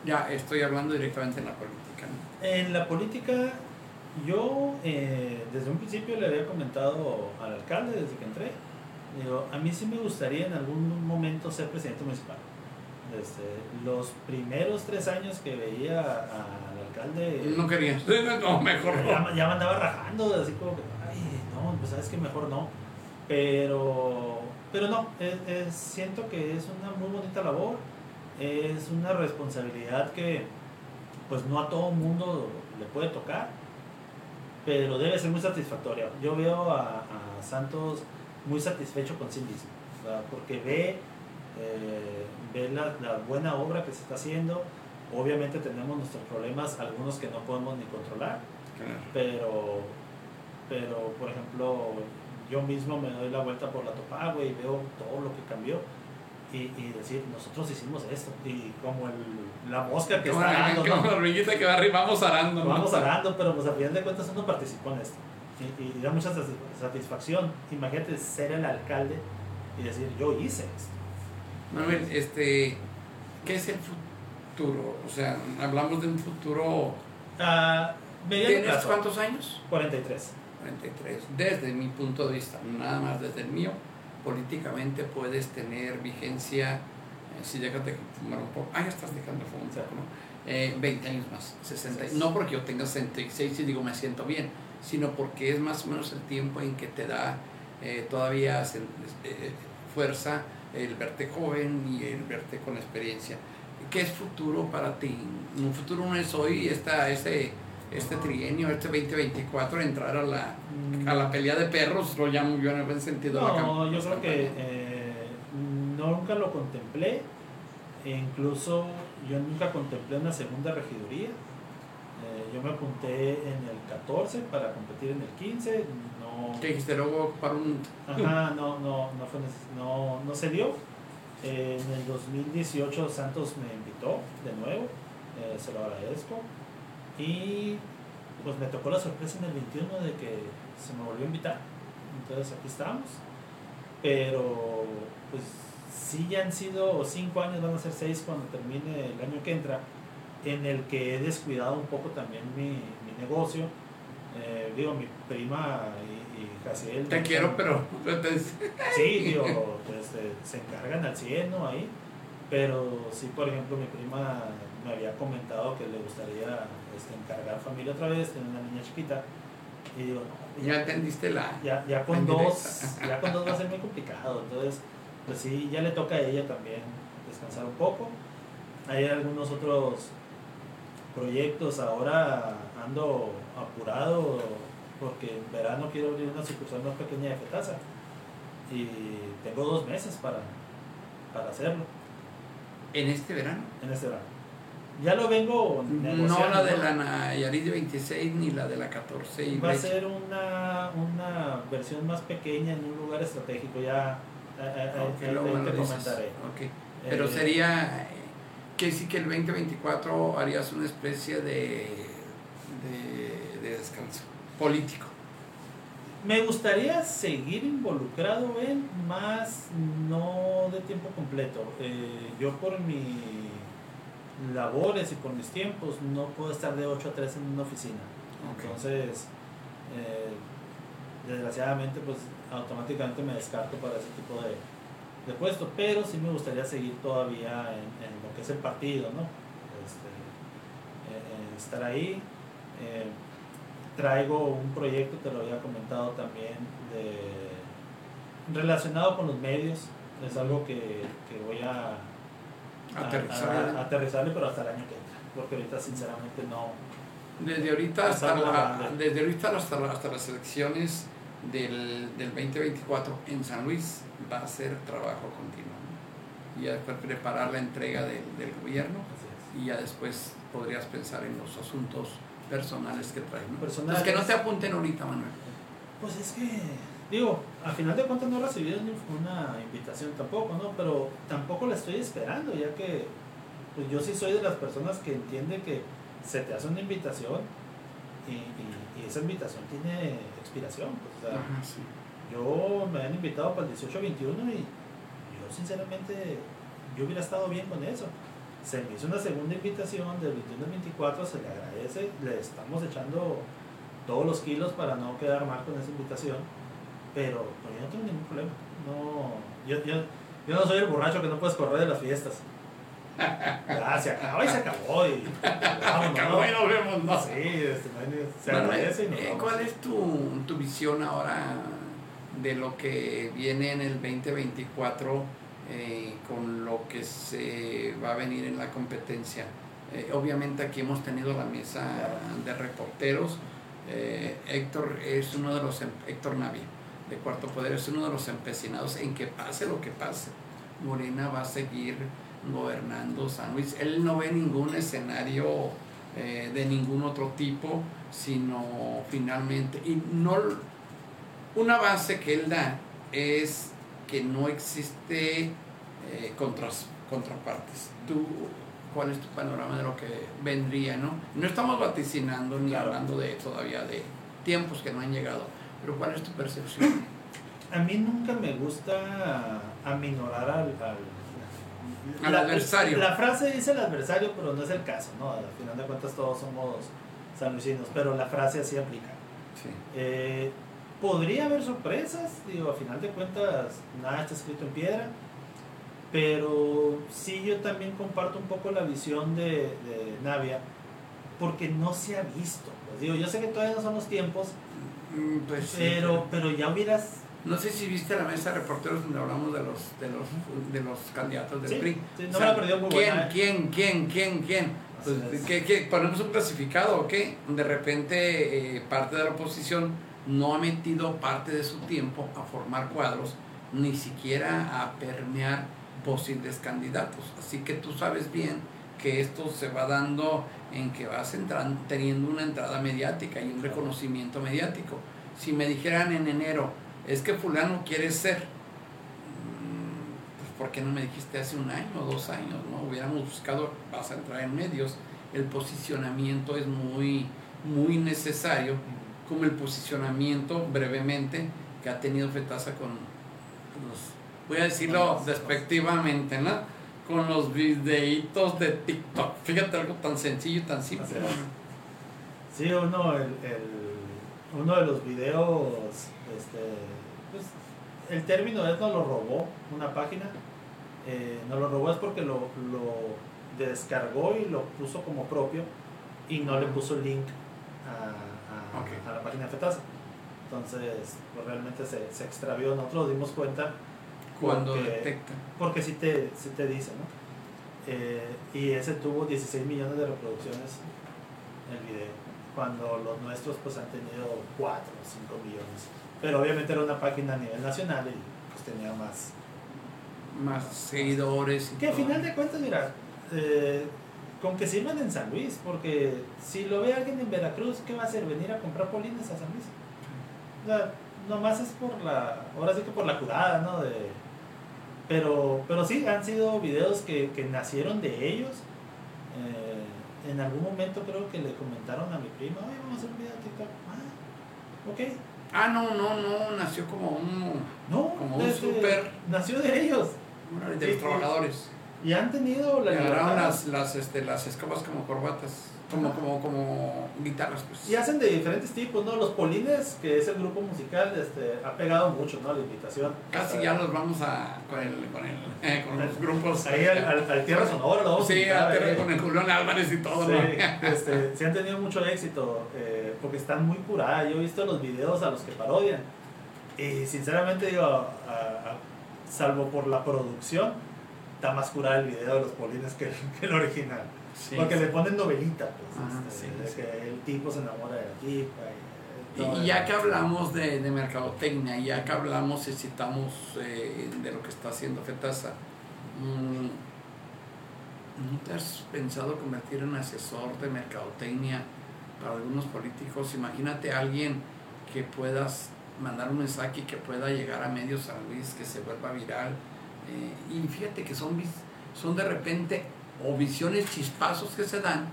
ya estoy hablando directamente en la política. En la política, yo eh, desde un principio le había comentado al alcalde desde que entré Digo, a mí sí me gustaría en algún momento ser presidente municipal. Desde los primeros tres años que veía al alcalde... No quería, no, mejor ya, ya, me andaba rajando, así como que, ay, no, pues sabes que mejor no. Pero, pero no, es, siento que es una muy bonita labor, es una responsabilidad que pues no a todo mundo le puede tocar, pero debe ser muy satisfactoria. Yo veo a, a Santos muy satisfecho con sí mismo, porque ve, eh, ve la, la, buena obra que se está haciendo. Obviamente tenemos nuestros problemas, algunos que no podemos ni controlar, pero, pero por ejemplo, yo mismo me doy la vuelta por la Topagua y veo todo lo que cambió. Y, y, decir, nosotros hicimos esto. Y como el, la mosca que está arando. Como la hormiguita que va arriba, vamos arando. Vamos arando, pero pues al final de cuentas uno participó en esto y, da mucha satisfacción. Imagínate ser el alcalde y decir, yo hice esto. Manuel, este, ¿qué es el futuro? O sea, hablamos de un futuro... Mediano ¿Tienes plazo. cuántos años? 43. 43. Desde mi punto de vista, nada más desde el mío, políticamente puedes tener vigencia, eh, si dejas de fumar un poco, ah, ya estás dejando de fumar un poco, ¿no? Eh, 20 años más, 60. Sí. No porque yo tenga 66 y digo me siento bien, sino porque es más o menos el tiempo en que te da eh, todavía sen- eh, fuerza el verte joven y el verte con experiencia. ¿Qué es futuro para ti? Un futuro no es hoy, esta, este, este trienio, este 2024, entrar a la, a la pelea de perros, lo llamo yo en el buen sentido. de la No, cam- yo creo que eh, nunca lo contemplé. E incluso yo nunca contemplé una segunda regiduría. Yo me apunté en el 14 para competir en el 15. No, ¿Qué dijiste luego para un... Ajá, no, no, no, fue no, no se dio. Eh, en el 2018 Santos me invitó de nuevo, eh, se lo agradezco. Y pues me tocó la sorpresa en el 21 de que se me volvió a invitar. Entonces aquí estamos. Pero pues sí ya han sido cinco años, van a ser seis cuando termine el año que entra, en el que he descuidado un poco también mi, mi negocio. Eh, digo, mi prima y, y Jaciel. Te quiero, pero... Sí, digo, pues eh, se encargan al 100, ¿no? Ahí. Pero sí, por ejemplo, mi prima me había comentado que le gustaría este, encargar familia otra vez, tener una niña chiquita. Y digo, no, Ya entendiste la... ya, ya con dos, ya con dos va a ser muy complicado. Entonces, pues sí, ya le toca a ella también descansar un poco. Hay algunos otros proyectos. Ahora ando apurado porque en verano quiero abrir una sucursal más pequeña de Fetasa. Y tengo dos meses para, para hacerlo En este verano. en este verano. Ya lo vengo No negociando. la de la Nayarit de 26 ni la de la 14 y Va a ser una, una versión más pequeña en un lugar estratégico. Ya eh, eh, eh, Ok, ahí luego te comentaré. Ok. Pero Eh, sería que sí que el 2024 harías una especie de, de, de descanso político. Me gustaría seguir involucrado en más, no de tiempo completo. Eh, yo por mis labores y por mis tiempos no puedo estar de 8 a 3 en una oficina. Entonces, eh, desgraciadamente, pues automáticamente me descarto para ese tipo de, de puesto. Pero sí me gustaría seguir todavía en, en que es el partido, ¿no? Este, eh, eh, estar ahí. Eh, traigo un proyecto, te lo había comentado también, de, relacionado con los medios. Es algo que, que voy a, a- Aterrizar. a- a aterrizarle, pero hasta el año que entra. Porque ahorita, sinceramente, no. Desde ahorita hasta, la- desde ahorita hasta, hasta las elecciones del, del 2024 en San Luis va a ser trabajo continuo. Y ya después preparar la entrega del, del gobierno y ya después podrías pensar en los asuntos personales que traen. ¿no? Personales. Entonces, que no te apunten ahorita, Manuel. Pues es que, digo, a final de cuentas no he recibido ni una invitación tampoco, ¿no? Pero tampoco la estoy esperando, ya que pues yo sí soy de las personas que entiende que se te hace una invitación y, y- y esa invitación tiene expiración. Pues, o sea, Ajá, sí. yo me han invitado para el 18-21 y sinceramente, yo hubiera estado bien con eso. Se me hizo una segunda invitación del 21 al 24, se le agradece, le estamos echando todos los kilos para no quedar mal con esa invitación, pero, pero yo no tengo ningún problema. No, yo, yo, yo no soy el borracho que no puedes correr de las fiestas. Ya, se acabó y se acabó y vámonos, Acabó ¿no? y nos vemos, ¿no? Sí, este, se agradece y nos eh, vamos. ¿Cuál es tu, tu visión ahora de lo que viene en el 2024 eh, con lo que se va a venir en la competencia? Eh, obviamente aquí hemos tenido la mesa de reporteros. Eh, Héctor es uno de los, em- Héctor Navia, de Cuarto Poder, es uno de los empecinados en que pase lo que pase. Morena va a seguir gobernando San Luis. Él no ve ningún escenario de ningún otro tipo, sino finalmente, y no, una base que él da es que no existe eh, contras- contrapartes. Tú, ¿Cuál es tu panorama de lo que vendría? No, no estamos vaticinando ni Claro. hablando de todavía de tiempos que no han llegado, pero ¿cuál es tu percepción? A mí nunca me gusta aminorar al, al, Al adversario. La frase dice el adversario, pero no es el caso, ¿no? Al final de cuentas todos somos sanluisinos, pero la frase así aplica. Sí. Eh, podría haber sorpresas, digo, a final de cuentas nada está escrito en piedra, pero sí yo también comparto un poco la visión de, de Navia, porque no se ha visto. Pues digo, yo sé que todavía no son los tiempos, Mm, Pues sí, pero, pero ya hubieras... No sé si viste la mesa de reporteros donde hablamos de los de los de los candidatos del Sí, PRI. sí, no O me sea, la perdió muy ¿quién, buena, ¿eh? ¿Quién, quién, quién, quién? Pues. ¿qué, qué? ponemos un clasificado o qué? De repente eh, parte de la oposición no ha metido parte de su tiempo a formar cuadros, ni siquiera a permear posibles candidatos. Así que tú sabes bien que esto se va dando en que vas teniendo una entrada mediática y un reconocimiento mediático. Si me dijeran en enero, es que fulano quiere ser, ¿por qué no me dijiste hace un año o dos años? ¿no? Hubiéramos buscado, vas a entrar en medios, el posicionamiento es muy, muy necesario, como el posicionamiento brevemente que ha tenido Fetaza con los, voy a decirlo despectivamente, ¿no? Con los videitos de TikTok. Fíjate algo tan sencillo y tan simple. Sí, uno, el, el- uno de los videos, este, el término es no lo robó una página. Eh, no lo robó es porque lo, lo descargó y lo puso como propio y no le puso link a, a- la página de Fetaza. Entonces, pues, realmente se, se extravió. Nosotros nos dimos cuenta Cuando porque- detecta. porque sí te, sí te dice, ¿no? Eh, y ese tuvo 16 millones de reproducciones el video, cuando los nuestros pues han tenido 4 o 5 millones. Pero obviamente era una página a nivel nacional y pues tenía más. Más seguidores. y Que a todo. final de cuentas, mira, eh, con que sirvan en San Luis, porque si lo ve alguien en Veracruz, ¿qué va a hacer? ¿Venir a comprar polines a San Luis? O sea, nomás es por la, ahora sí que por la curada, ¿no? De, pero, pero sí, han sido videos que, que nacieron de ellos. Eh, en algún momento creo que le comentaron a mi prima, oye, vamos a hacer un video de TikTok. Ah, ok. Ah, no, no, no, nació como un. No, Como un súper- nació de ellos. de Sí, los trabajadores. Y han tenido la agarraron las, las, este, las escobas como corbatas. Como, como, como guitarras, pues. Y hacen de diferentes tipos, ¿no? Los Polines, que es el grupo musical, este, ha pegado mucho, ¿no? La invitación. Casi ya nos vamos a. con, el, con, el, eh, con los grupos. Ahí al, al- al Tierra Sonora a Sí, al Tierra eh. con el Julián Álvarez y todo, Sí, ¿no? este, sí han tenido mucho éxito eh, porque están muy curadas. Yo he visto los videos a los que parodian y sinceramente digo, a- a- salvo por la producción, está más curada el video de los polines que, que el original. Sí. porque le ponen novelita, pues, Ajá, este, sí, de sí. que el tipo se enamora de la tipa. Y, Y, todo y ya que hablamos de, de mercadotecnia, ya que hablamos y citamos eh, de lo que está haciendo Fetaza, mm, ¿no te has pensado convertir en asesor de mercadotecnia para algunos políticos? Imagínate a alguien que puedas mandar un mensaje y que pueda llegar a medios San Luis, que se vuelva viral. Eh, y fíjate que son, vis- son de repente o visiones chispazos que se dan,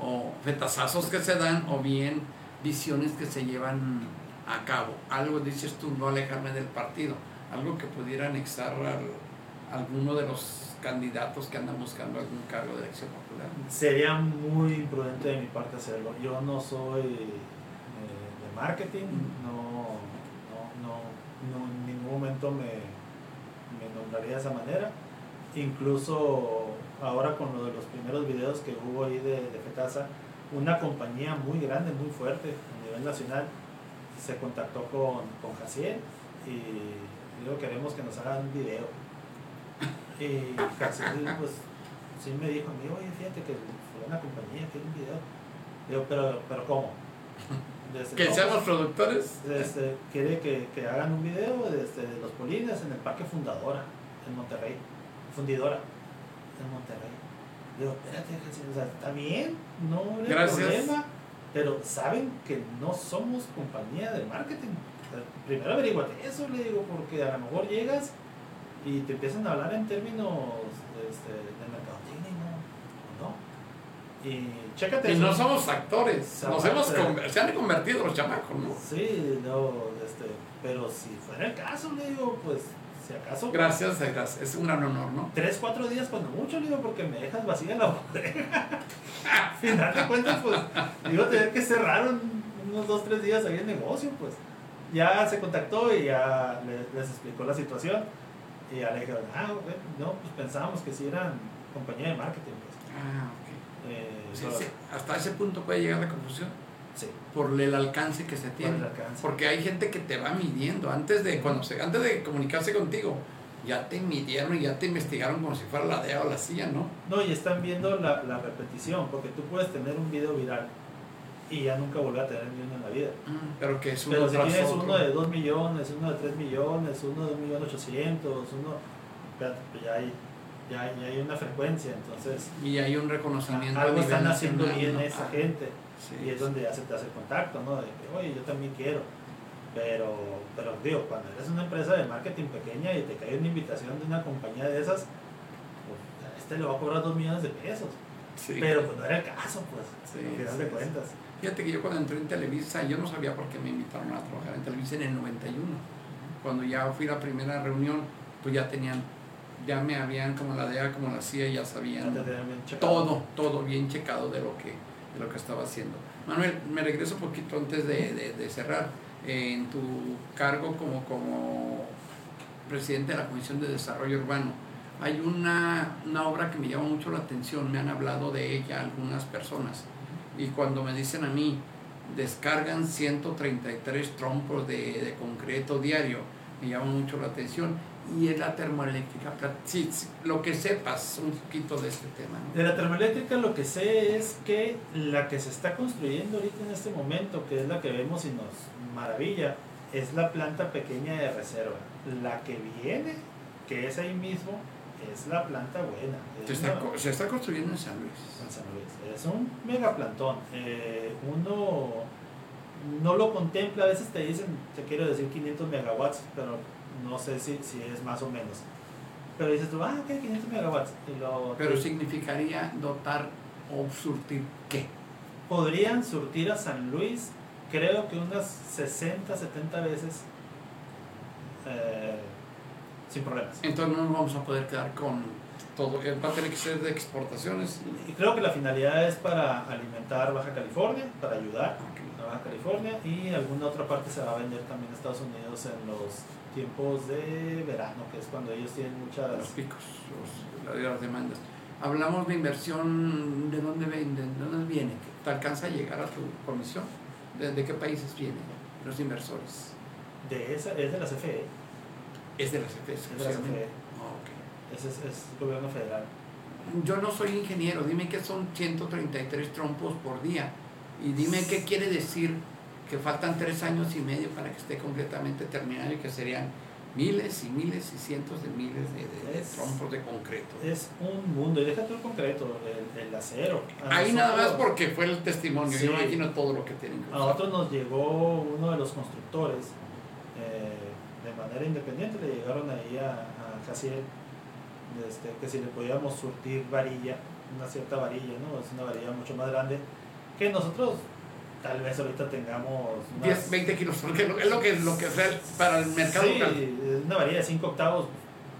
o fetazazos que se dan, o bien visiones que se llevan a cabo. Algo dices tú, no alejarme del partido, algo que pudiera anexar al, alguno de los candidatos que andan buscando algún cargo de elección popular. Sería muy imprudente de mi parte hacerlo. Yo no soy eh, de marketing, no, no, no, no, en ningún momento me, me de esa manera. Incluso ahora con lo de los primeros videos que hubo ahí de, de una compañía muy grande, muy fuerte a nivel nacional, se contactó con, con Jaciel y digo, queremos que nos hagan un video. Y Jaciel, pues, sí me dijo a mí, oye, fíjate que fue una compañía quiere un video. Digo, pero, pero ¿cómo? Desde- Que sean los productores. este, quiere que, que hagan un video desde de los polines en el Parque Fundadora, en Monterrey. Fundidora, en Monterrey. Digo, espérate, o sea, está bien, no hay Gracias. problema, pero saben que no somos compañía de marketing. O sea, primero averiguate eso, le digo, porque a lo mejor llegas y te empiezan a hablar en términos este, de mercadotecnia no, no. Y chécate Y eso. no somos actores, nos hemos se han convertido los chamacos, ¿no? Sí, no, este, pero si fuera el caso, le digo, pues si acaso. Gracias, gracias. Es un gran honor, ¿no? Tres, cuatro días cuando mucho, digo, porque me dejas vacía la bodega. Al final de cuentas, pues, digo, tener que cerrar unos dos, tres días ahí el negocio, pues. Ya se contactó y ya les, explicó la situación. Y ya le dijeron, ah, no, pues pensábamos que si eran compañía de marketing, pues. Ah, Eh, hasta ese punto puede llegar la confusión. Sí. Por el alcance que se tiene. Porque hay gente que te va midiendo. Antes de, cuando se, antes de comunicarse contigo, ya te midieron y ya te investigaron como si fuera la DEA o la CIA, ¿no? No, y están viendo la, la repetición, porque tú puedes tener un video viral y ya nunca volver a tener ni uno en la vida. Mm, pero que es uno Pero si tienes uno de 2 millones, uno de 3 millones, uno de 1.800.000, uno. Pues ya hay, ya, hay una frecuencia, entonces. Y hay un reconocimiento. Algo están haciendo bien esa gente y es donde ya se te hace el contacto, ¿no? De que, oye, yo también quiero. Pero, pero digo, cuando eres una empresa de marketing pequeña y te cae una invitación de una compañía de esas, pues, este le va a cobrar dos millones de pesos. Pero pues no era el caso, pues, sí, al final de cuentas. Fíjate que yo cuando entré en Televisa, yo no sabía por qué me invitaron a trabajar en Televisa en el 91. Cuando ya fui a la primera reunión, pues ya tenían, ya me habían como la DEA, como la CIA, ya sabían todo, todo bien checado de lo que de lo que estaba haciendo. Manuel, me regreso un poquito antes de, de, cerrar. en tu cargo como, como presidente de la Comisión de Desarrollo Urbano, hay una, una, obra que me llama mucho la atención, me han hablado de ella algunas personas. Y cuando me dicen a mí, descargan 133 trompos de, de concreto diario, me llama mucho la atención y es la termoeléctrica. Sí, lo que sepas un poquito de este tema. De la termoeléctrica lo que sé es que la que se está construyendo ahorita en este momento, que es la que vemos y nos maravilla, es la planta pequeña de reserva. La que viene, que es ahí mismo, es la planta buena. Se está, construyendo en San Luis. En San Luis. Es un megaplantón. Eh, uno no lo contempla, a veces te dicen, te quiero decir 500 megawatts, pero no sé si, si es más o menos. Pero dices tú, ah, ok, 500 megawatts. Pero significaría dotar o surtir qué? Podrían surtir a San Luis, creo que unas 60, 70 veces eh, sin problemas. Entonces no nos vamos a poder quedar con todo, va a tener que ser de exportaciones. Y creo que la finalidad es para alimentar Baja California, para ayudar a Baja California y alguna otra parte se va a vender también a Estados Unidos en los tiempos de verano, que es cuando ellos tienen muchas... Los picos, las demandas. Hablamos de inversión, ¿de dónde venden? ¿De dónde viene? ¿Te alcanza a llegar a tu comisión? ¿De, qué países vienen los inversores? De esa, es de la CFE. Es de la CFE, es de la CFE. Ah, Ese es, es el gobierno federal. Yo no soy ingeniero, dime que son 133 trompos por día y dime qué quiere decir que faltan tres años y medio para que esté completamente terminado y que serían miles y miles y cientos de miles de, trompos de concreto. Es un mundo, y déjate el concreto, el, acero. Ahí nada más porque fue el testimonio, yo imagino todo lo que tienen. A nosotros nos llegó uno de los constructores, eh, de manera independiente, le llegaron ahí a, a Casiel, este, que si le podíamos surtir varilla, una cierta varilla, ¿no? Es una varilla mucho más grande, que nosotros tal vez ahorita tengamos 10, 20 kilos, porque es lo que, lo que es para el mercado sí, una varilla de 5 octavos,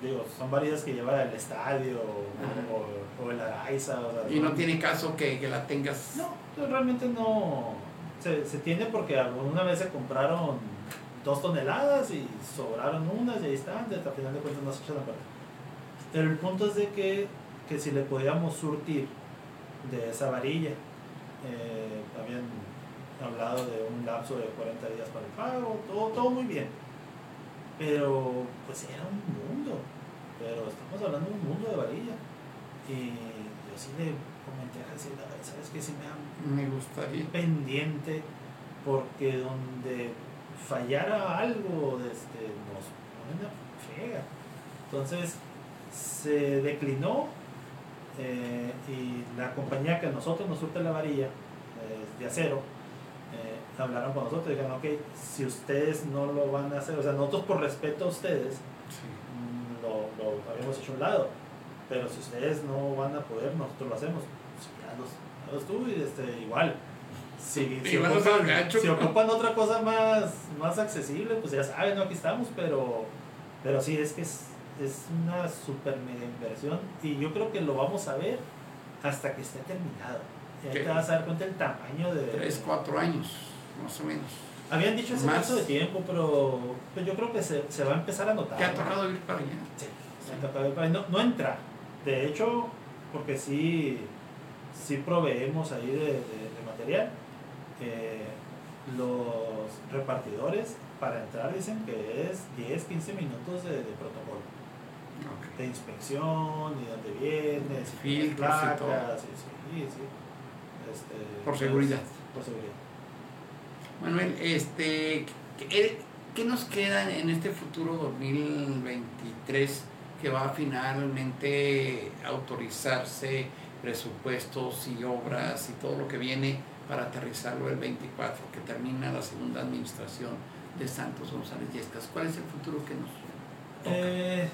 digo, son varillas que lleva el estadio o, el Araiza. y no, tiene caso que, que, la tengas. No, realmente no. Se, se tiene porque alguna vez se compraron dos toneladas y sobraron unas y ahí están, hasta final de cuentas no se echan a el punto es de que, que si le podíamos surtir de esa varilla, eh, también hablado de un lapso de 40 días para el pago, todo, todo muy bien. Pero pues era un mundo, pero estamos hablando de un mundo de varilla. Y yo sí le comenté a Jesús, ¿sabes qué? Si me, me gustaría. Pendiente, porque donde fallara algo, este, nos ponen a. Entonces se declinó eh, y la compañía que a nosotros nos surte la varilla eh, de acero hablaron con nosotros y dijeron, ok, si ustedes no lo van a hacer, o sea, nosotros por respeto a ustedes mm, lo, lo, habíamos hecho a un lado, pero si ustedes no van a poder, nosotros lo hacemos. Pues, ya tú y este, igual. Si, si, ocupan, si, ocupan, otra cosa más, más accesible, pues ya saben, ¿no? aquí estamos, pero Pero sí, es que es, es una super mega inversión y yo creo que lo vamos a ver hasta que esté terminado. Y ahí ¿Qué? te vas a dar cuenta del tamaño de... Tres, cuatro años, más o menos. Habían dicho ese lapso de tiempo, pero pues yo creo que se, se va a empezar a notar. ¿Te ha tocado ir para allá? Sí, me ha tocado ir para ahí. no, no entra. De hecho, porque sí, sí proveemos ahí de, de- de material. eh, los repartidores para entrar dicen que es 10, 15 minutos de, de protocolo. Ok. De inspección, y dónde vienes, y Filtros y placas, todo. sí, sí, sí. Este, Por pues, seguridad. Por seguridad. Manuel, este, ¿qué, qué nos queda en este futuro 2023 que va a finalmente autorizarse presupuestos y obras y todo lo que viene para aterrizarlo el 24, que termina la segunda administración de Santos González Yescas? ¿Cuál es el futuro que nos toca? Eh,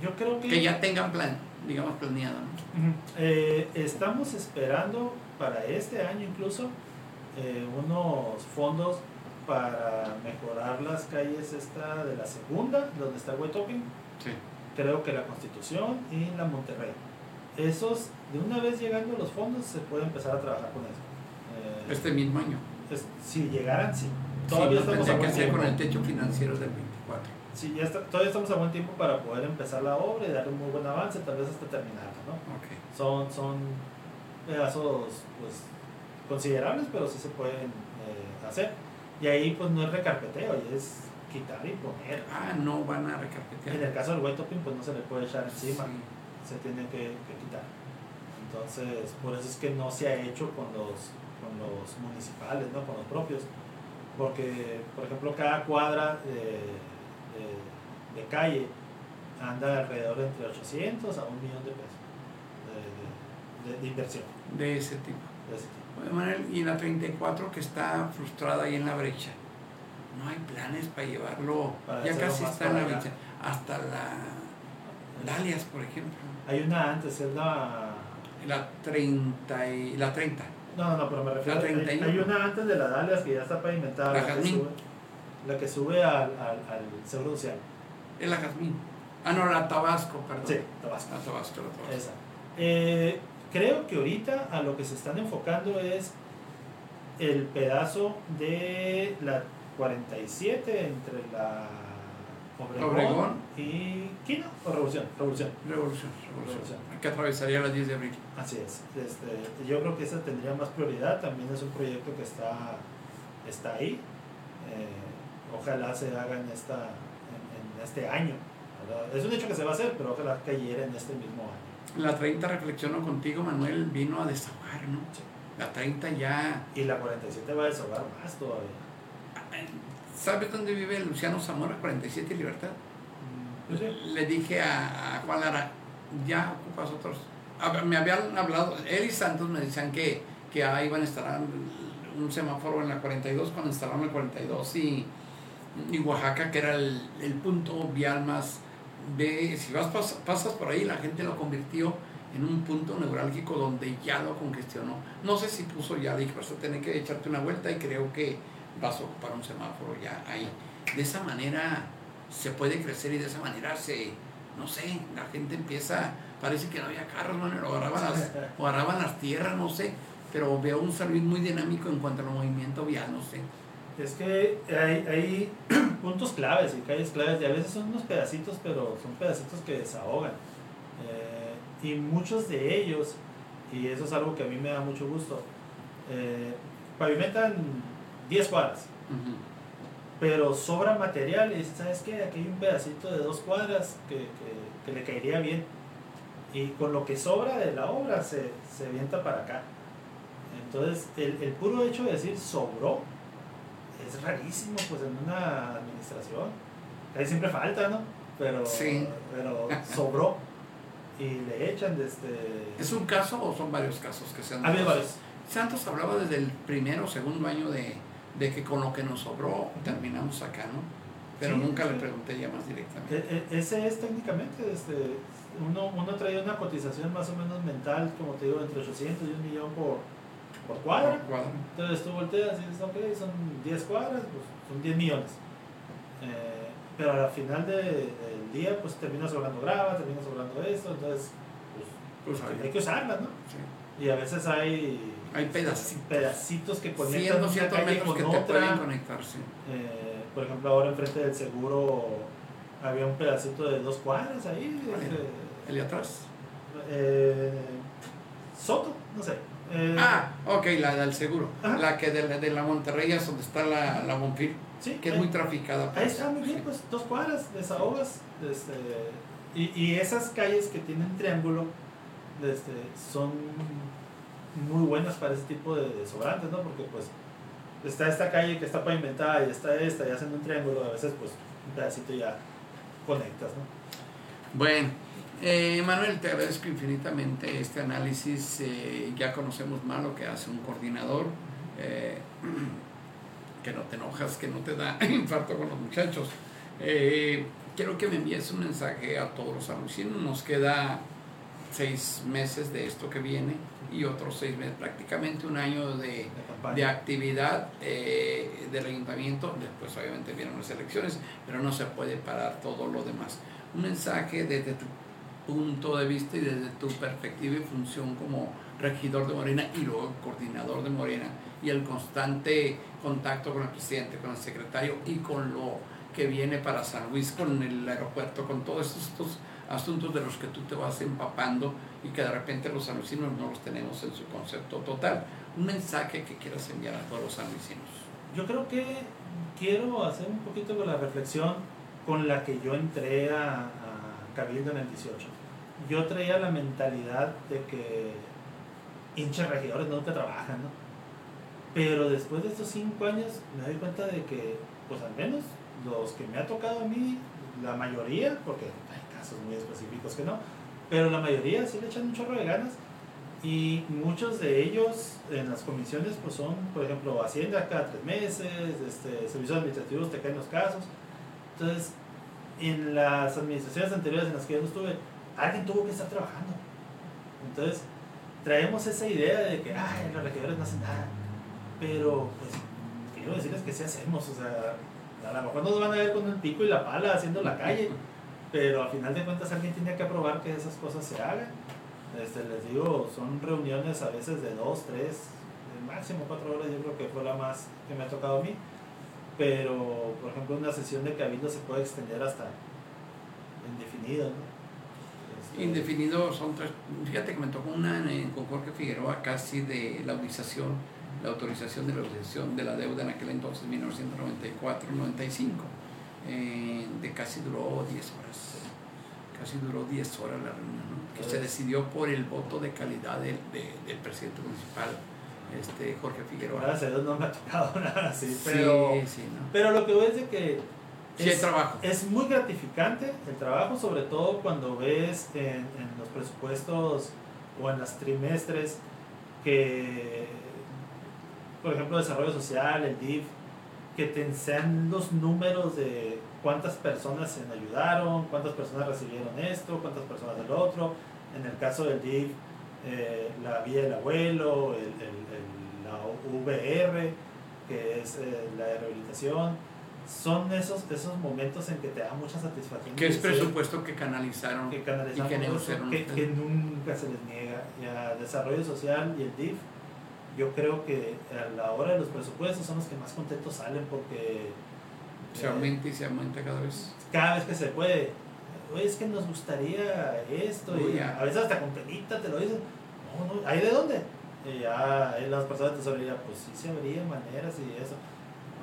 yo creo que... que ya tengan plan, digamos planeado. ¿no? Eh, estamos esperando para este año incluso eh, unos fondos para mejorar las calles esta de la segunda, donde está el Huetoping, Sí. creo que la Constitución y la Monterrey. Esos, de una vez llegando los fondos, se puede empezar a trabajar con eso. Eh, Este mismo año. es- si llegaran, sí. Todavía estamos a buen con tiempo. el techo financiero del 24. Sí, ya está- todavía estamos a buen tiempo para poder empezar la obra y darle un muy buen avance, tal vez hasta terminarla, ¿no? Son, son pedazos pues, considerables, pero sí se pueden eh, hacer. Y ahí pues no es recarpeteo, y es quitar y poner. Ah, no van a En recarpetear. el caso del white topping pues no se le puede echar encima, Sí. se tiene que, que quitar. Entonces, por eso es que no se ha hecho con los, con los municipales, ¿no? con los propios. Porque, por ejemplo, cada cuadra de, de- de calle anda alrededor de entre 800 a un millón de pesos de- de inversión. de ese tipo. de ese tipo. Manuel, y la 34 que está frustrada ahí en la brecha, no hay planes para llevarlo, Para ya casi está en la brecha, hasta la Dalias, por ejemplo, Hay una antes, es la... la 30 y la 30, No, no, pero me refiero... La hay- 31. Hay, una antes de la Dalias que ya está pavimentada. La que Jazmín. sube, la que sube al, al, al Seguro Social. es la Jazmín. Ah, no, la Tabasco, perdón. Sí, Tabasco. La Tabasco, la Tabasco. Esa. Eh, creo que ahorita a lo que se están enfocando es el pedazo de la 47 entre la Obregón, Obregón. y Quino o Revolución. Revolución. Revolución, revolución. Revolución. Que atravesaría las 10 de abril. Así es. Este, yo creo que esa tendría más prioridad. También es un proyecto que está, está ahí. Eh, ojalá se haga en, esta, en, en este año. ¿verdad? Es un hecho que se va a hacer, pero ojalá cayera en este mismo año. La 30 reflexionó contigo, Manuel, vino a desahogar, ¿no? Sí. La 30 ya... Y la 47 va a desahogar más todavía. ¿Sabes dónde vive Luciano Zamora, 47 y Libertad? Pues sí. le dije a, a Juan Lara, ya ocupas otros. A Me habían hablado, él y Santos me decían que, que ahí iban a instalar un semáforo en la 42 cuando instalaron la 42 y, y Oaxaca, que era el, el punto vial más de, si vas pas- pasas por ahí, la gente lo convirtió en un punto neurálgico donde ya lo congestionó. No sé si puso ya, dije, vas a tener que echarte una vuelta y creo que vas a ocupar un semáforo ya ahí. De esa manera se puede crecer y de esa manera se, no sé, la gente empieza, parece que no había carros, bueno, o agarraban las, o agarraban las tierras, no sé, pero veo un servicio muy dinámico en cuanto al movimiento vial, no sé. Es que hay, hay puntos claves y calles claves y a veces son unos pedacitos, pero son pedacitos que desahogan. Eh, y muchos de ellos, y eso es algo que a mí me da mucho gusto, eh, pavimentan 10 cuadras, pero sobra material y ¿sabes qué? Aquí hay un pedacito de dos cuadras que, que- que le caería bien. Y con lo que sobra de la obra se, se avienta para acá. Entonces, el, el puro hecho de decir sobró es rarísimo pues en una administración. Ahí siempre falta, ¿no? Pero, Sí. pero sobró. Y le echan desde... ¿Es un caso o son varios casos que se han dado? varios. Santos hablaba desde el primero o segundo año de, de que con lo que nos sobró terminamos acá, ¿no? Pero Sí, nunca le pregunté ya más directamente. E- e- Ese es técnicamente, este, uno, uno trae una cotización más o menos mental, como te digo, entre 800 y un millón por, por cuadra. Cuadra. Entonces tú volteas y dices, ok, son 10 cuadras, pues son 10 millones. Eh, pero al final de- del día, pues termina sobrando grava, termina sobrando esto, entonces pues, Pues, hay que usarlas, ¿no? sí. Y a veces hay, Hay pedacitos. pedacitos que conectan 100, una 200 calle con que te otra. pueden conectarse. Eh, por ejemplo, ahora enfrente del seguro había un pedacito de dos cuadras ahí. ¿Cuál este, era? ¿El de atrás? eh, Soto, no sé. Eh, Ah, ok, la del seguro. Ajá. La que de la, de la Monterrey es donde está la, la Bonfil, sí, que es ahí- muy traficada. Ahí pues. está muy bien, Sí. pues dos cuadras, desahogas. Este, y, y esas calles que tienen triángulo este, son muy buenas para ese tipo de, de sobrantes, ¿no? Porque pues está esta calle que está pavimentada y está esta y hacen un triángulo, a veces pues un pedacito ya conectas, ¿no? Bueno, eh, Manuel, te agradezco infinitamente este análisis. eh, ya conocemos más lo que hace un coordinador. eh, que no te enojas, que no te da infarto con los muchachos. Quiero que me envíes un mensaje a todos los alucinos. Nos queda seis meses de esto que viene y otros seis meses, prácticamente un año de, de actividad del ayuntamiento. Después obviamente vienen las elecciones, pero no se puede parar todo lo demás. Un mensaje desde tu punto de vista y desde tu perspectiva y función como regidor de Morena y luego coordinador de Morena y el constante contacto con el presidente, con el secretario y con lo que viene para San Luis, con el aeropuerto, con todos estos asuntos de los que tú te vas empapando y que de repente los sanluisinos no los tenemos en su concepto total. Un mensaje que quieras enviar a todos los sanluisinos. Yo creo que quiero hacer un poquito con la reflexión con la que yo entré a, a Cabildo en el 18. Yo traía la mentalidad de que hinchas regidores te trabajan, ¿no? Pero después de estos cinco años me doy cuenta de que, pues al menos los que me ha tocado a mí, la mayoría, porque hay casos muy específicos que no, pero la mayoría sí le echan un chorro de ganas y muchos de ellos en las comisiones pues son, por ejemplo, Hacienda cada tres meses, este, servicios administrativos te caen los casos. Entonces, en las administraciones anteriores en las que yo no estuve, alguien tuvo que estar trabajando. Entonces, traemos esa idea de que, ay, los regidores no hacen nada. Pero, pues, quiero decirles que sí hacemos. O sea, a lo mejor nos van a ver con el pico y la pala haciendo la calle. Pero al final de cuentas alguien tiene que aprobar que esas cosas se hagan. Este, les digo, son reuniones a veces de dos, tres, máximo cuatro horas, yo creo que fue la más que me ha tocado a mí. Pero, por ejemplo, una sesión de cabildo se puede extender hasta indefinido, ¿no? Indefinido son tres. Fíjate que me tocó una en, con Jorge Figueroa casi de la autorización, la autorización de la autorización de la deuda en aquel entonces, 1994-95, eh, de casi duró 10 horas. Casi duró 10 horas la reunión, ¿no? que se decidió por el voto de calidad del, de- del presidente municipal, este Jorge Figueroa. Gracias a Dios no me ha tocado nada así, pero, Sí, sí, ¿no? pero lo que veo es de que Sí trabajo. es muy gratificante el trabajo, sobre todo cuando ves en, en los presupuestos o en las trimestres que, por ejemplo, desarrollo social, el DIF, que te enseñan los números de cuántas personas se ayudaron, cuántas personas recibieron esto, cuántas personas del otro. En el caso del DIF, eh, la vía del abuelo, el, el- el- la VR, que es eh, la de rehabilitación. Son esos, esos momentos en que te da mucha satisfacción. Que es presupuesto que canalizaron. que y que negociaron que, que nunca se les niega. Y a Desarrollo Social y el DIF, yo creo que a la hora de los presupuestos son los que más contentos salen porque Se eh, aumenta y se aumenta cada vez. cada vez que se puede. Oye, es que nos gustaría esto, y Uy, ya. a veces hasta con penita te lo dicen. No, no, ¿hay de dónde? Y ya las personas de tesorería, pues sí se habría maneras y eso.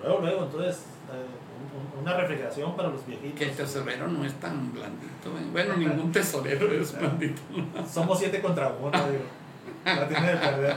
Luego, luego, entonces, eh, un- un- una refrigeración para los viejitos. Que el tesorero no es tan blandito. ¿eh? Bueno, ningún tesorero es blandito. Somos siete contra uno, digo. La tiene de perder.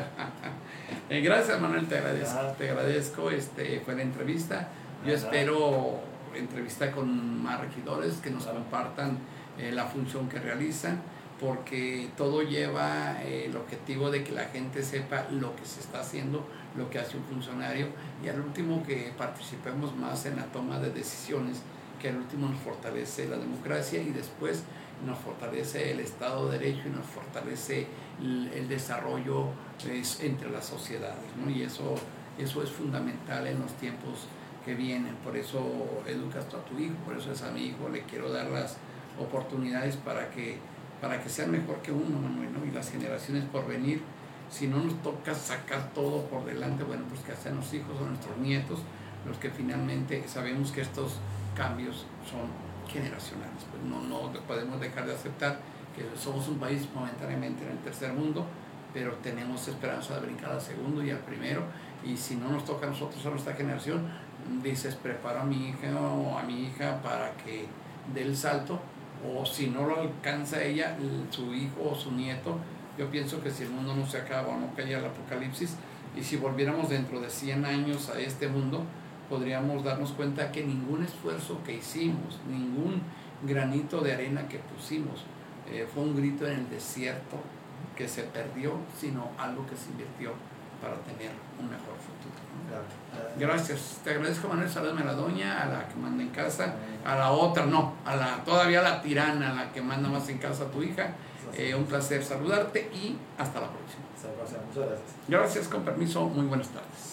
Eh, gracias Manuel, te agradezco. Ah. Te agradezco, este, fue la entrevista. Yo Ah, espero entrevista con más regidores que nos compartan eh, la función que realizan, porque todo lleva el objetivo de que la gente sepa lo que se está haciendo, lo que hace un funcionario, y al último que participemos más en la toma de decisiones, que al último nos fortalece la democracia y después nos fortalece el Estado de Derecho y nos fortalece el, desarrollo es, entre las sociedades, ¿no? Y eso, eso es fundamental en los tiempos que vienen. Por eso educas a tu hijo, por eso es a mi hijo, le quiero dar las oportunidades para que, para que mejor que uno, Manuel, y las generaciones por venir. Si no nos toca sacar todo por delante, bueno, pues que sean los hijos o nuestros nietos los que finalmente sabemos que estos cambios son generacionales. Pues no, no podemos dejar de aceptar que somos un país momentáneamente en el tercer mundo, pero tenemos esperanza de brincar al segundo y al primero. Y si no nos toca a nosotros, a nuestra generación, dices, preparo a mi hija o a mi hija para que dé el salto, o si no lo alcanza ella, su hijo o su nieto, yo pienso que si el mundo no se acaba o no cae el apocalipsis, y si volviéramos dentro de 100 años a este mundo, podríamos darnos cuenta que ningún esfuerzo que hicimos, ningún granito de arena que pusimos, eh, fue un grito en el desierto que se perdió, sino algo que se invirtió para tener un mejor futuro. Gracias. Te agradezco, Manuel. Saludame a la doña, a la que manda en casa, a la otra, no, a la todavía a la tirana, a la que manda más en casa a tu hija. Eh, un placer saludarte y hasta la próxima. Muchas gracias. Gracias, con permiso. Muy buenas tardes.